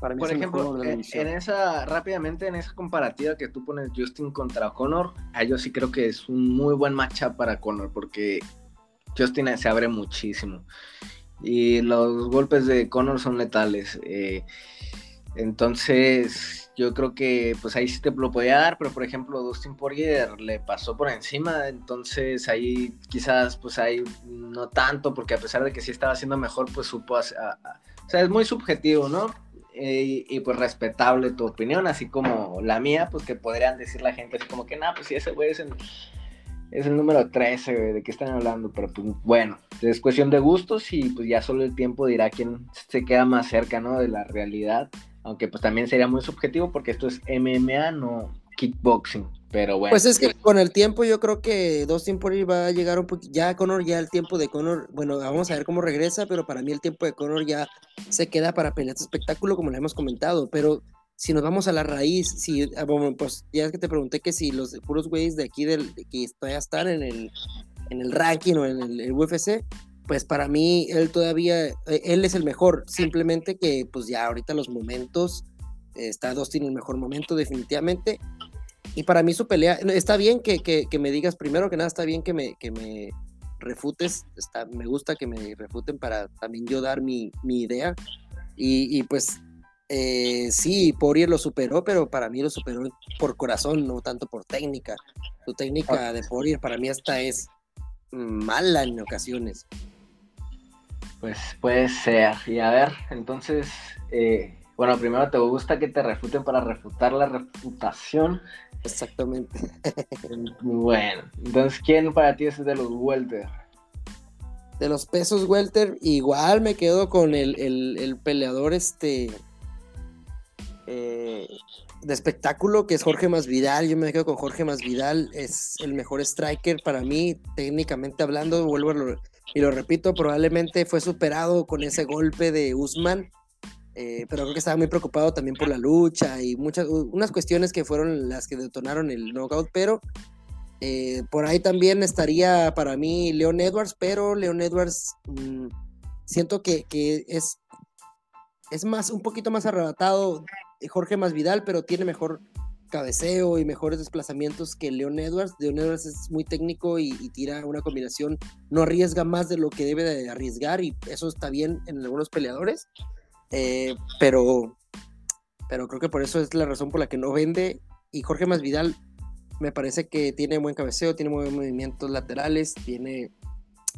para mí por ejemplo, en, esa, rápidamente, en esa comparativa que tú pones Justin contra Conor, a yo sí creo que es un muy buen matchup para Conor, porque Justin se abre muchísimo. Y los golpes de Conor son letales. Eh, entonces, yo creo que pues ahí sí te lo podía dar, pero por ejemplo, Dustin Poirier le pasó por encima, entonces ahí quizás pues ahí no tanto, porque a pesar de que sí estaba haciendo mejor, pues supo, o sea, es muy subjetivo, ¿no? Eh, y, pues respetable tu opinión, así como la mía, pues que podrían decir la gente así como que, nada, pues si ese güey es el, es el número 13, de qué están hablando, pero pues bueno, es cuestión de gustos y pues ya solo el tiempo dirá quién se queda más cerca, ¿no? De la realidad, aunque pues también sería muy subjetivo porque esto es MMA, no kickboxing. Pero bueno. Pues es que con el tiempo yo creo que Dustin Poirier va a llegar un poquito, ya Conor, ya el tiempo de Conor, bueno, vamos a ver cómo regresa, pero para mí el tiempo de Conor ya se queda para pelear este espectáculo, como le hemos comentado, pero si nos vamos a la raíz, si, ah, bueno, pues ya es que te pregunté que si los puros güeyes de aquí del, que todavía están en el, en el ranking o en el, UFC, pues para mí él todavía, eh, él es el mejor, simplemente que pues ya ahorita los momentos, está Dustin en el mejor momento definitivamente, y para mí su pelea, está bien que, que, me digas, primero que nada, está bien que me, que me refutes, está, me gusta que me refuten para también yo dar mi, mi idea. Y, y pues eh, sí, Poirier lo superó, pero para mí lo superó por corazón, no tanto por técnica. Su técnica de Poirier para mí hasta es mala en ocasiones. Pues puede ser. Y a ver, entonces, eh, bueno, primero te gusta que te refuten para refutar la refutación. Exactamente. (laughs) bueno, entonces, ¿quién para ti es de los welter? De los pesos welter, igual me quedo con el, peleador este eh, de espectáculo, que es Jorge Masvidal. Yo me quedo con Jorge Masvidal, es el mejor striker para mí, técnicamente hablando, vuelvo y lo repito, probablemente fue superado con ese golpe de Usman eh, pero creo que estaba muy preocupado también por la lucha y muchas, unas cuestiones que fueron las que detonaron el knockout, pero eh, por ahí también estaría para mí Leon Edwards, pero Leon Edwards mm, siento que, que, es, es más, un poquito más arrebatado Jorge Masvidal, pero tiene mejor cabeceo y mejores desplazamientos que Leon Edwards. Leon Edwards es muy técnico y, y, tira una combinación, no arriesga más de lo que debe de arriesgar y eso está bien en algunos peleadores. Eh, pero, pero creo que por eso es la razón por la que no vende. Y Jorge Masvidal me parece que tiene buen cabeceo, tiene buenos movimientos laterales, tiene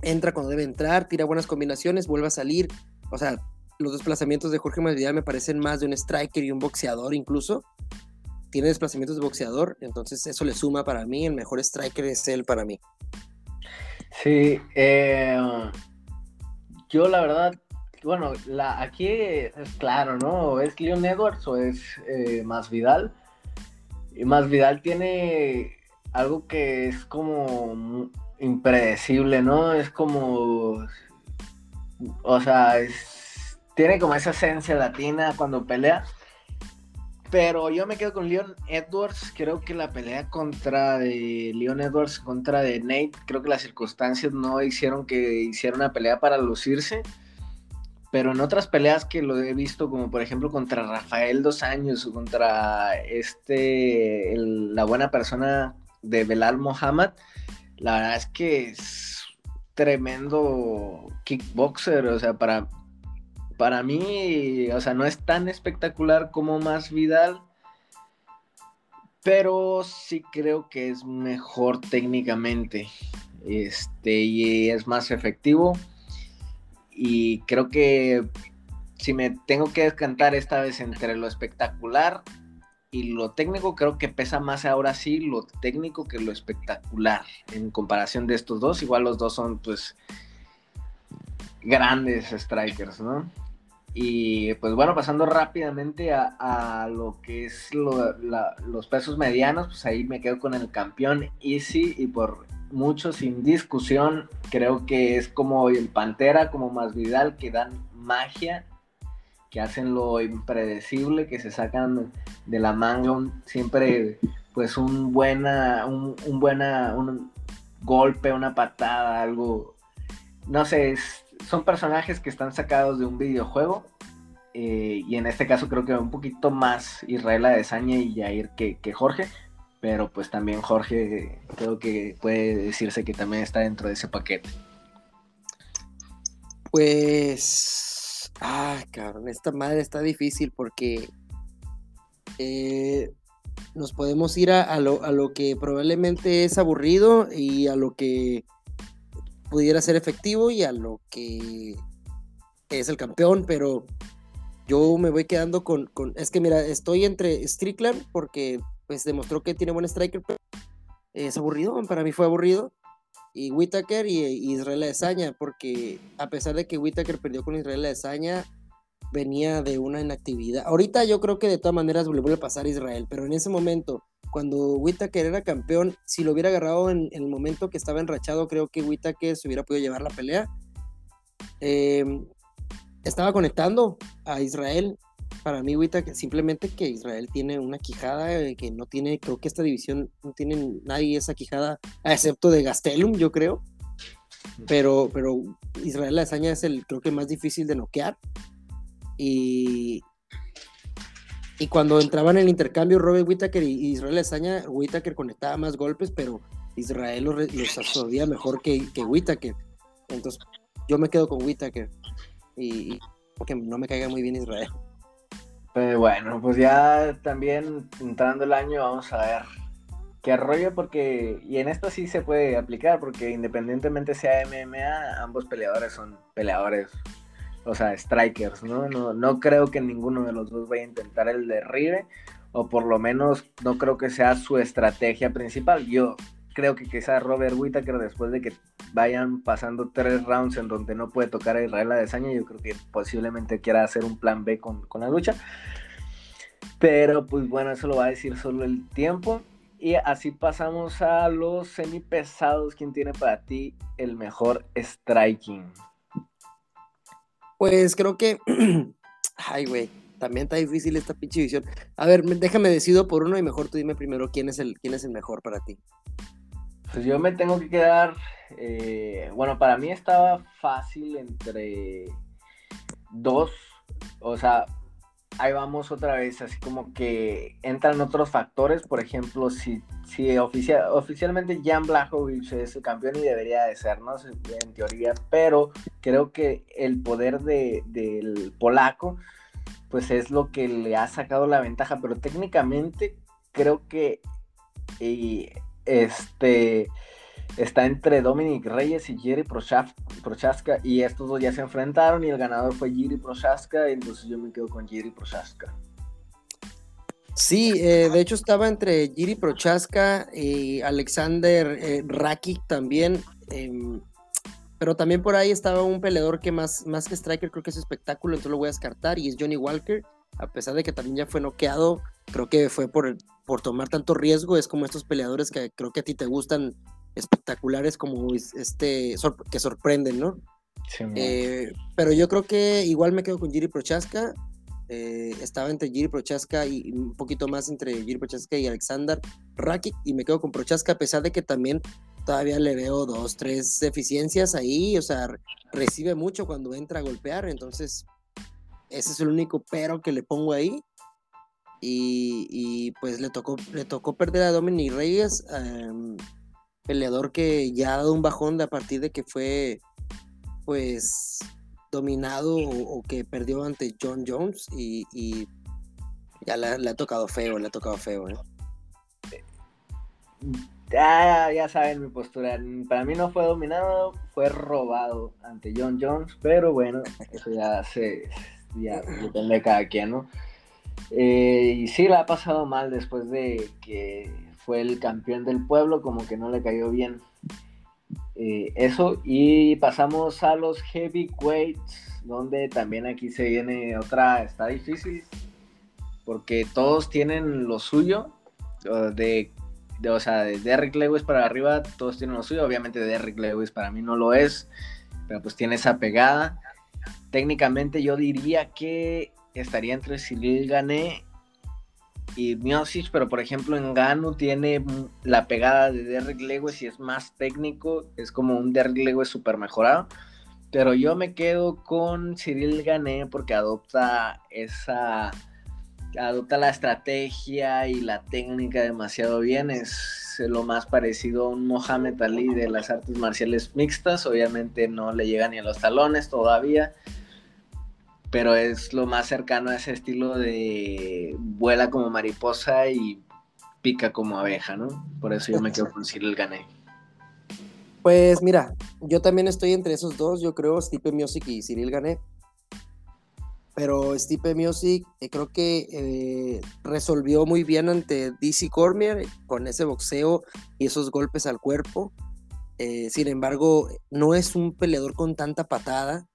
entra cuando debe entrar, tira buenas combinaciones, vuelve a salir. O sea, los desplazamientos de Jorge Masvidal me parecen más de un striker y un boxeador incluso. Tiene desplazamientos de boxeador, entonces eso le suma para mí. El mejor striker es él para mí. Sí, eh, yo la verdad bueno, aquí es claro, ¿no? ¿Es Leon Edwards o es eh, Más Vidal? Y Más Vidal tiene algo que es como impredecible, ¿no? Es como, o sea, tiene como esa esencia latina cuando pelea. Pero yo me quedo con Leon Edwards. Creo que la pelea contra de Leon Edwards contra de Nate, creo que las circunstancias no hicieron que hiciera una pelea para lucirse pero en otras peleas que lo he visto, como por ejemplo contra Rafael Dos Años o contra este, la buena persona de Belal Mohamed, la verdad es que es tremendo kickboxer, o sea, para, para mí, o sea, no es tan espectacular como más Vidal, pero sí creo que es mejor técnicamente, este, y es más efectivo y creo que si me tengo que descantar esta vez entre lo espectacular y lo técnico creo que pesa más ahora sí lo técnico que lo espectacular en comparación de estos dos. Igual los dos son pues grandes strikers, ¿no? Y pues bueno, pasando rápidamente a, lo que es los pesos medianos, pues ahí me quedo con el campeón Easy y por mucho sin discusión, creo que es como el Pantera, como más Vidal, que dan magia que hacen lo impredecible, que se sacan de la manga siempre pues un buena, un, buena, un golpe, una patada, algo, no sé, son personajes que están sacados de un videojuego eh, y en este caso creo que un poquito más Israel Adesanya y Jair que, que Jorge, pero pues también Jorge creo que puede decirse que también está dentro de ese paquete. Pues Ah, cabrón, esta madre está difícil porque eh, nos podemos ir a, lo, a, lo, que probablemente es aburrido y a lo que pudiera ser efectivo y a lo que es el campeón, pero yo me voy quedando con, con es que mira, estoy entre Strickland porque pues demostró que tiene buen striker, pero es aburrido, para mí fue aburrido y Whitaker y, Israel Adesanya, porque a pesar de que Whitaker perdió con Israel Adesanya, venía de una inactividad. Ahorita yo creo que de todas maneras le vuelve a pasar a Israel, pero en ese momento, cuando Whitaker era campeón, si lo hubiera agarrado en, el momento que estaba enrachado, creo que Whitaker se hubiera podido llevar la pelea. Em, estaba conectando a Israel para mí, que simplemente que Israel tiene una quijada eh, que no tiene, creo que esta división no tiene nadie esa quijada, excepto de Gastelum, yo creo. Pero, pero Israel Lasaña es el, creo que más difícil de noquear. Y, y cuando entraban en el intercambio Robert Whittaker y Israel Lasaña, Whittaker conectaba más golpes, pero Israel los, los absorbía mejor que, que Whittaker. Entonces, yo me quedo con Whittaker. Y, y porque no me caiga muy bien Israel. Pues bueno, pues ya también entrando el año vamos a ver qué rollo porque, y en esto sí se puede aplicar porque independientemente sea MMA, ambos peleadores son peleadores, o sea, strikers, ¿no? No, no creo que ninguno de los dos vaya a intentar el derribe o por lo menos no creo que sea su estrategia principal. Yo creo que quizás Robert Whittaker después de que vayan pasando tres rounds en donde no puede tocar a Israel Adesanya, yo creo que posiblemente quiera hacer un plan B con, la lucha. Pero pues bueno, eso lo va a decir solo el tiempo. Y así pasamos a los semipesados. ¿Quién tiene para ti el mejor striking? Pues creo que. (clears throat) Ay, güey. También está difícil esta pinche visión. A ver, déjame decido por uno y mejor tú dime primero quién es el, quién es el mejor para ti. Pues yo me tengo que quedar, eh, bueno, para mí estaba fácil entre dos, o sea, ahí vamos otra vez, así como que entran otros factores, por ejemplo, si, si oficialmente Jan Blachowicz es el campeón y debería de ser, ¿no? En teoría, pero creo que el poder de, del polaco, pues es lo que le ha sacado la ventaja, pero técnicamente creo que... Eh, este está entre Dominic Reyes y Jerry Prochaska y estos dos ya se enfrentaron y el ganador fue Jerry Prochaska, entonces yo me quedo con Jerry Prochaska. Sí, eh, de hecho estaba entre Jerry Prochaska y Alexander eh, Rakic también, em, pero también por ahí estaba un peleador que más, más que striker creo que es espectáculo, entonces lo voy a descartar y es Johnny Walker, a pesar de que también ya fue noqueado, creo que fue por, por tomar tanto riesgo, es como estos peleadores que creo que a ti te gustan espectaculares como este que sorprenden, ¿no? Eh, pero yo creo que igual me quedo con Giri Prochaska. Eh, estaba entre Giri Prochaska y un poquito más entre Giri Prochaska y Alexander Rakic y me quedo con Prochaska a pesar de que también todavía le veo dos, tres deficiencias ahí, o sea, recibe mucho cuando entra a golpear, entonces ese es el único pero que le pongo ahí. Y, pues le tocó, le tocó perder a Dominic Reyes, em, peleador que ya ha dado un bajón de a partir de que fue pues dominado o, que perdió ante John Jones y, ya le, ha tocado feo, le ha tocado feo. ¿eh? Ya, saben mi postura. Para mí no fue dominado, fue robado ante John Jones, pero bueno, eso ya se ya depende de cada quien, ¿no? Eh, y sí, la ha pasado mal después de que fue el campeón del pueblo, como que no le cayó bien eh, eso. Y pasamos a los heavyweights, donde también aquí se viene otra, está difícil, porque todos tienen lo suyo, de, o sea, de Derrick Lewis para arriba, todos tienen lo suyo. Obviamente Derrick Lewis para mí no lo es, pero pues tiene esa pegada. Técnicamente yo diría que estaría entre Cyril Gané y Miocic, pero por ejemplo en Ganu tiene la pegada de Derrick Lewis y es más técnico, es como un Derrick Lewis super mejorado. Pero yo me quedo con Cyril Gané porque adopta esa adopta la estrategia y la técnica demasiado bien. Es lo más parecido a un Mohamed Ali de las artes marciales mixtas. Obviamente no le llega ni a los talones todavía pero es lo más cercano a ese estilo de vuela como mariposa y pica como abeja, ¿no? Por eso yo me quedo con Cyril Gané. Pues mira, yo también estoy entre esos dos, yo creo Stipe Music y Cyril Gané. Pero Stipe Music eh, creo que eh, resolvió muy bien ante DC Cormier con ese boxeo y esos golpes al cuerpo. Eh, sin embargo, no es un peleador con tanta patada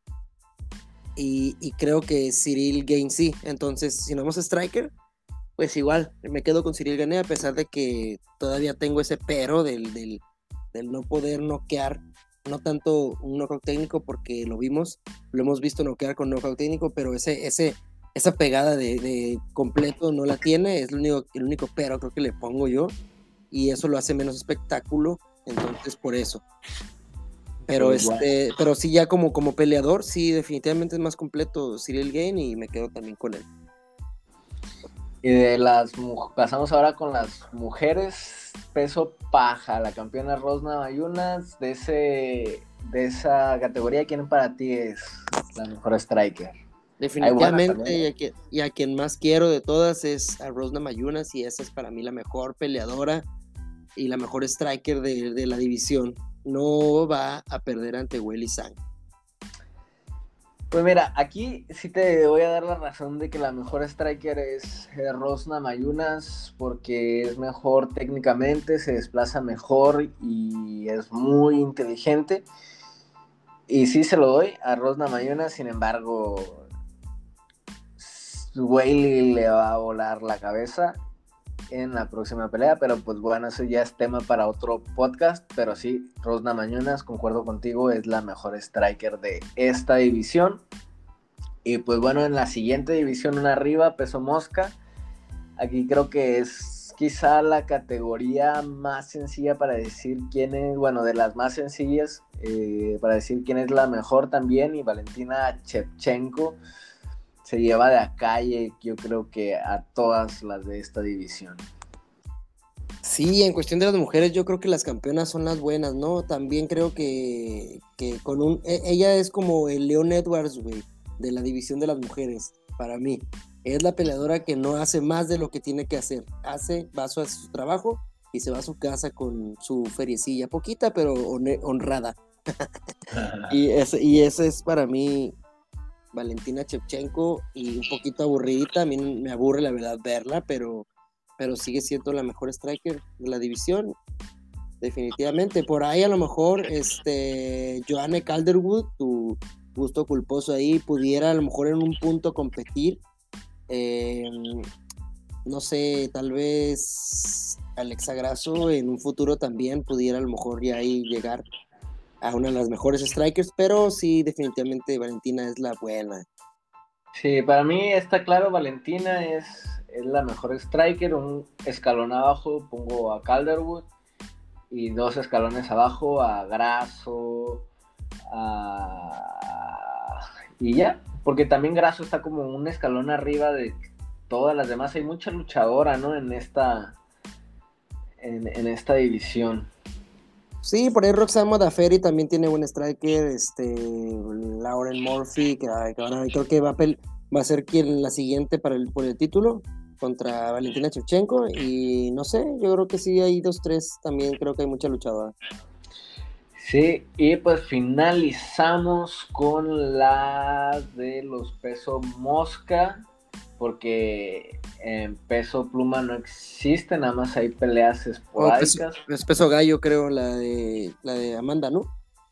y, creo que Cyril Gain sí. Entonces, si no vamos a Striker, pues igual me quedo con Cyril Gané, a pesar de que todavía tengo ese pero del, del, no poder noquear, no tanto un knockout técnico, porque lo vimos, lo hemos visto noquear con knockout técnico, pero ese, ese, esa pegada de, completo no la tiene, es el único, el único pero creo que le pongo yo, y eso lo hace menos espectáculo, entonces por eso. Pero este, pero sí ya como, como peleador, sí, definitivamente es más completo Cyril Gain y me quedo también con él. Y de las pasamos ahora con las mujeres, peso paja, la campeona Rosna Mayunas, de ese de esa categoría, ¿quién para ti es la mejor striker? Definitivamente, y a, quien, más quiero de todas es a Rosna Mayunas, y esa es para mí la mejor peleadora y la mejor striker de, de la división no va a perder ante Willy Sang. Pues mira, aquí sí te voy a dar la razón de que la mejor striker es eh, Rosna Mayunas porque es mejor técnicamente, se desplaza mejor y es muy inteligente. Y sí se lo doy a Rosna Mayunas, sin embargo, Whaley le va a volar la cabeza en la próxima pelea, pero pues bueno, eso ya es tema para otro podcast, pero sí, Rosna Mañunas, concuerdo contigo, es la mejor striker de esta división. Y pues bueno, en la siguiente división, una arriba, peso mosca, aquí creo que es quizá la categoría más sencilla para decir quién es, bueno, de las más sencillas, eh, para decir quién es la mejor también, y Valentina Chepchenko se lleva de a calle, yo creo que a todas las de esta división. Sí, en cuestión de las mujeres, yo creo que las campeonas son las buenas, ¿no? También creo que, con un. E, ella es como el Leon Edwards, güey, de la división de las mujeres, para mí. Es la peleadora que no hace más de lo que tiene que hacer. Hace, va a su, trabajo y se va a su casa con su feriecilla, poquita, pero honrada. (laughs) y, ese, y ese es para mí Valentina Chevchenko y un poquito aburridita, a mí me aburre la verdad verla, pero, pero sigue siendo la mejor striker de la división, definitivamente. Por ahí a lo mejor (laughs) este Joanne Calderwood, tu gusto culposo ahí, pudiera a lo mejor en un punto competir. Em, no sé, tal vez Alexa Grasso en un futuro también pudiera a lo mejor ya ahí llegar a una de las mejores strikers, pero sí, definitivamente Valentina es la buena. Sí, para mí está claro, Valentina es, es la mejor striker, un escalón abajo pongo a Calderwood y dos escalones abajo a Grasso, y ya, porque también Grasso está como un escalón arriba de todas las demás, hay mucha luchadora, ¿no? En esta, en, en esta división. Sí, por ahí Roxanne Modaferi también tiene buen striker, este, Lauren Murphy, que, creo que va a, ser quien la siguiente para el, por el título contra Valentina Chevchenko y no sé, yo creo que sí hay dos, tres, también creo que hay mucha luchadora. Sí, y pues finalizamos con la de los pesos mosca. Porque en peso pluma no existe, nada más hay peleas esporádicas. es peso gallo, creo, la de, la de Amanda, ¿no?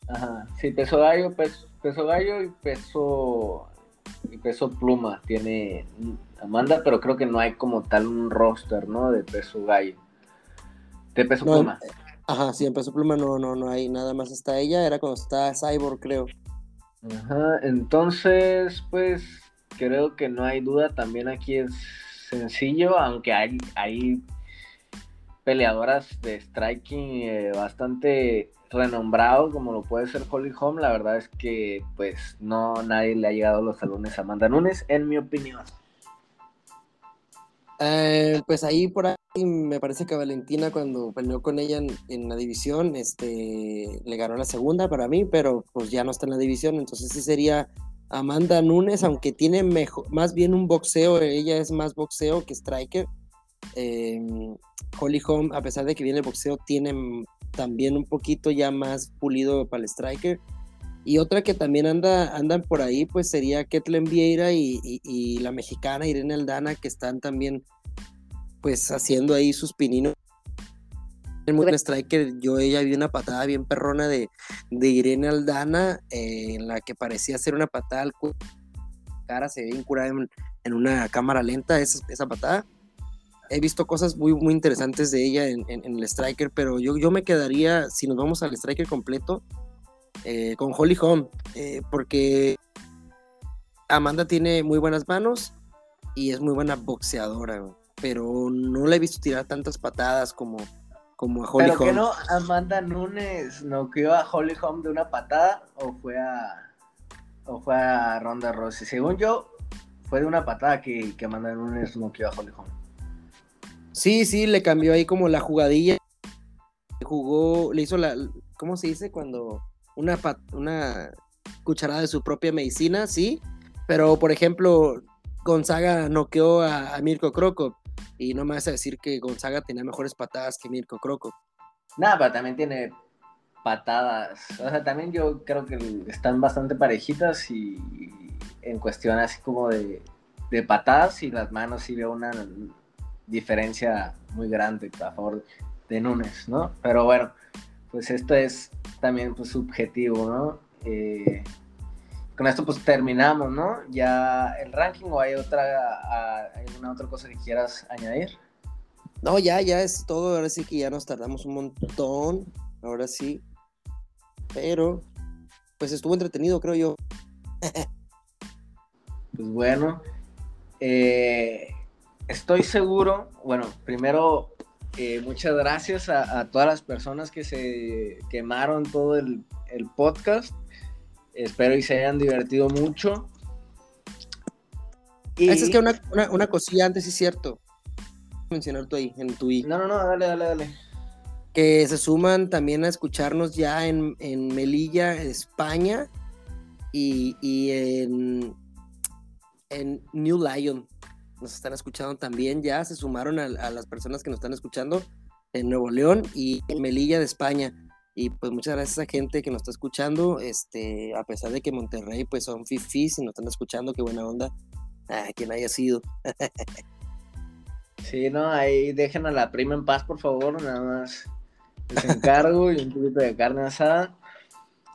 Ajá, sí, peso gallo, peso, peso gallo y peso, y peso pluma tiene Amanda, pero creo que no hay como tal un roster, ¿no? De peso gallo. De peso pluma. Ajá, sí, en peso pluma no, no, no hay nada más hasta ella, era cuando estaba Cyborg, creo. Ajá, entonces, pues creo que no hay duda, también aquí es sencillo, aunque hay, hay peleadoras de striking eh, bastante renombrado como lo puede ser Holly Holm, la verdad es que pues no nadie le ha llegado los salones a Amanda Nunes, en mi opinión. Eh, pues ahí por ahí me parece que Valentina cuando peleó con ella en, la división, este, le ganó la segunda para mí, pero pues ya no está en la división, entonces sí sería Amanda Nunes, aunque tiene mejor, más bien un boxeo, ella es más boxeo que striker. Em, Holly Holm, a pesar de que viene el boxeo, tiene también un poquito ya más pulido para el striker. Y otra que también anda, andan por ahí, pues sería Ketlen Vieira y, la mexicana Irene Aldana, que están también pues haciendo ahí sus pininos. En el striker, yo ella vi una patada bien perrona de, de Irene Aldana, eh, en la que parecía ser una patada al cara, se ve incurada en, en una cámara lenta esa, esa patada. He visto cosas muy, muy interesantes de ella en, el Striker, pero yo, yo me quedaría, si nos vamos al Striker completo, eh, con Holly Holm, eh, porque Amanda tiene muy buenas manos y es muy buena boxeadora, pero no la he visto tirar tantas patadas como, como a Holly ¿Pero que no Amanda Nunes noqueó a Holly Holm de una patada o fue a, o fue a Ronda Rossi? Según yo, fue de una patada que, que Amanda Nunes noqueó a Holly Holm. Sí, sí, le cambió ahí como la jugadilla. Jugó, le hizo la, ¿cómo se dice? Cuando una, una cucharada de su propia medicina, sí. Pero, por ejemplo, Gonzaga noqueó a, a Mirko Croco. Y no me vas a decir que Gonzaga tenía mejores patadas que Mirko Croco. Nada, pero también tiene patadas. O sea, también yo creo que están bastante parejitas y en cuestión así como de, de patadas y las manos sí veo una diferencia muy grande a favor de Núñez, ¿no? Pero bueno, pues esto es también pues, subjetivo, ¿no? Eh, con esto pues terminamos, ¿no? Ya el ranking o hay otra, alguna otra cosa que quieras añadir. No, ya, ya es todo, ahora sí que ya nos tardamos un montón, ahora sí. Pero, pues estuvo entretenido, creo yo. pues bueno, eh, estoy seguro, bueno, primero, eh, muchas gracias a, todas las personas que se quemaron todo el, podcast. Espero y se hayan divertido mucho. Y... Es que una, una, cosilla antes, es cierto. Mencionar tú ahí, en tu No, no, no, dale, dale, dale. Que se suman también a escucharnos ya en, en Melilla, España, y, y en, en New Lion, nos están escuchando también, ya se sumaron a, las personas que nos están escuchando en Nuevo León y en Melilla de España. Y pues muchas gracias a gente que nos está escuchando, este, a pesar de que Monterrey pues son fifis y nos están escuchando, qué buena onda, a quien haya sido. sí, no, ahí dejen a la prima en paz, por favor, nada más les encargo y un poquito de carne asada.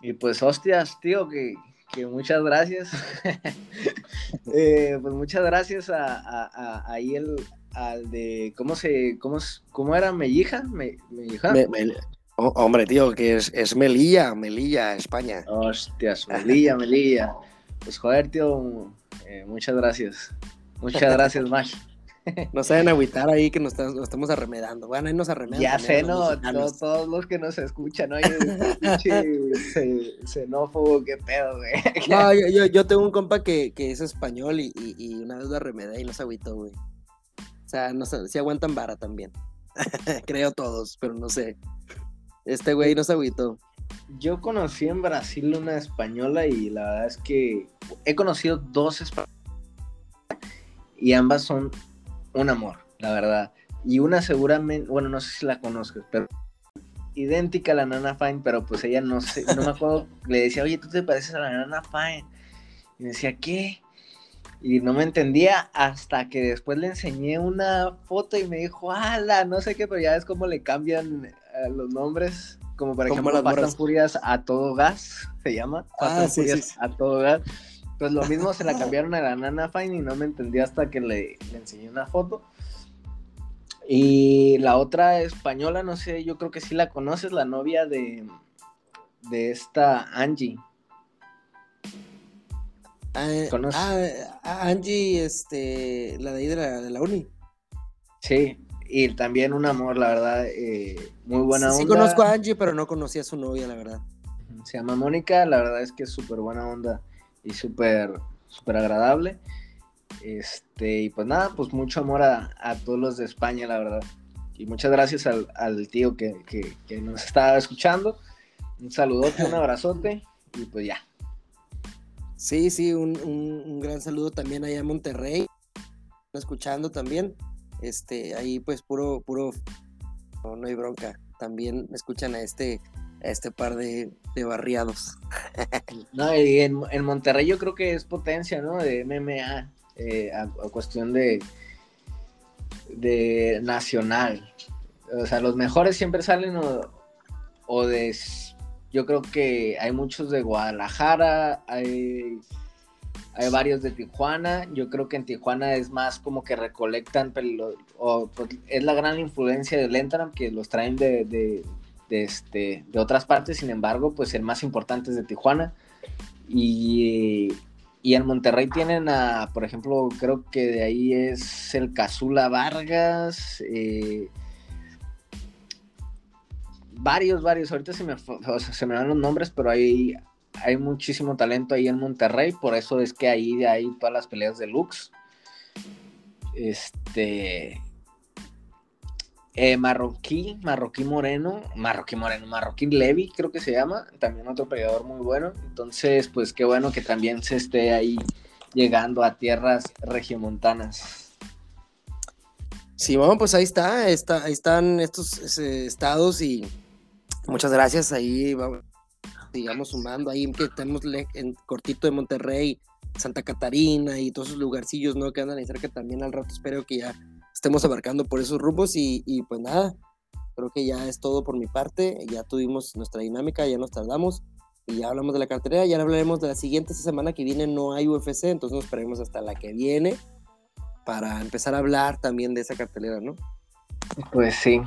Y pues hostias, tío, que, que muchas gracias. (laughs) Eh, pues muchas gracias a, a, ahí el, al de, ¿cómo se, cómo, cómo era? ¿Mellija? Me, ¿Mellija? Oh, hombre, tío, que es, es Melilla, Melilla, España. Hostias, Melilla, Melilla. Pues joder, tío, eh, muchas gracias. Muchas gracias, (laughs) Mash. No se deben agüitar ahí que nos, estamos arremedando. Bueno, ahí nos arremedan. Ya sé, ¿no? Todos, los que nos escuchan, oye, (laughs) xenófobo, qué pedo, güey. (laughs) No, yo, yo, tengo un compa que, que es español y, y, una vez lo arremedé y no se agüitó, güey. O sea, no sé, si aguantan vara también. Creo todos, pero no sé. Este güey no se agüitó. Yo conocí en Brasil una española y la verdad es que he conocido dos españolas y ambas son un amor, la verdad. Y una seguramente, bueno, no sé si la conozco, pero idéntica a la Nana Fine, pero pues ella no sé, no me acuerdo, (laughs) le decía, oye, tú te pareces a la Nana Fine. Y me decía, ¿qué? y no me entendía hasta que después le enseñé una foto y me dijo, ala, no sé qué, pero ya es como le cambian eh, los nombres, como por ejemplo Fast Furias a todo gas, se llama, ah, a todo gas. Pues lo mismo se la (laughs) cambiaron a la Nana Fine y no me entendía hasta que le, le enseñé una foto. Y la otra española, no sé, yo creo que sí la conoces, la novia de, de esta Angie. Ah, ah, Angie, este, la de ahí de la, uni. Sí, y también un amor, la verdad, eh, muy buena onda. Sí conozco a Angie, pero no conocía a su novia, la verdad. Se llama Mónica, la verdad es que es súper buena onda y súper, súper agradable. Este, y pues nada, pues mucho amor a, todos los de España, la verdad. Y muchas gracias al, tío que, que, nos estaba escuchando. Un saludote, un (laughs) abrazote y pues ya. Sí, sí, un, gran saludo también allá en Monterrey, escuchando también. Este, ahí pues puro, puro, no, hay bronca. También escuchan a este, a este par de, barriados. (laughs) no, y en, Monterrey yo creo que es potencia, ¿no? De MMA, eh, a, cuestión de, de nacional. O sea, los mejores siempre salen o de yo creo que hay muchos de Guadalajara, hay, hay varios de Tijuana. Yo creo que en Tijuana es más como que recolectan, o, pues, es la gran influencia del Entram que los traen de, este, de otras partes. Sin embargo, pues el más importante es de Tijuana. Y, y en Monterrey tienen a, por ejemplo, creo que de ahí es el Cazula Vargas. Eh, varios, varios, ahorita se me, se me dan los nombres, pero hay, hay muchísimo talento ahí en Monterrey, por eso es que ahí hay todas las peleas de Lux. Este. Eh, marroquí, Marroquí Moreno, Marroquí Moreno, Marroquí Levi, creo que se llama, también otro peleador muy bueno. Entonces, pues qué bueno que también se esté ahí llegando a tierras regiomontanas. Sí, bueno, pues ahí está, está ahí están estos estados y Muchas gracias. Ahí vamos, sigamos sumando. Ahí que tenemos en cortito de Monterrey, Santa Catarina y todos esos lugarcillos ¿no? que andan ahí cerca también al rato. Espero que ya estemos abarcando por esos rumbos y, pues nada, creo que ya es todo por mi parte. Ya tuvimos nuestra dinámica, ya nos tardamos y ya hablamos de la cartera. Ya hablaremos de la siguiente semana que viene. No hay UFC, entonces nos esperemos hasta la que viene para empezar a hablar también de esa cartelera, ¿no? Pues sí.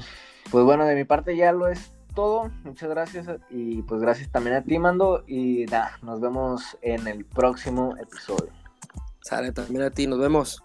Pues bueno, de mi parte ya lo es todo. Muchas gracias y pues gracias también a ti, Mando. Y nada, nos vemos en el próximo episodio. Sale también a ti, nos vemos.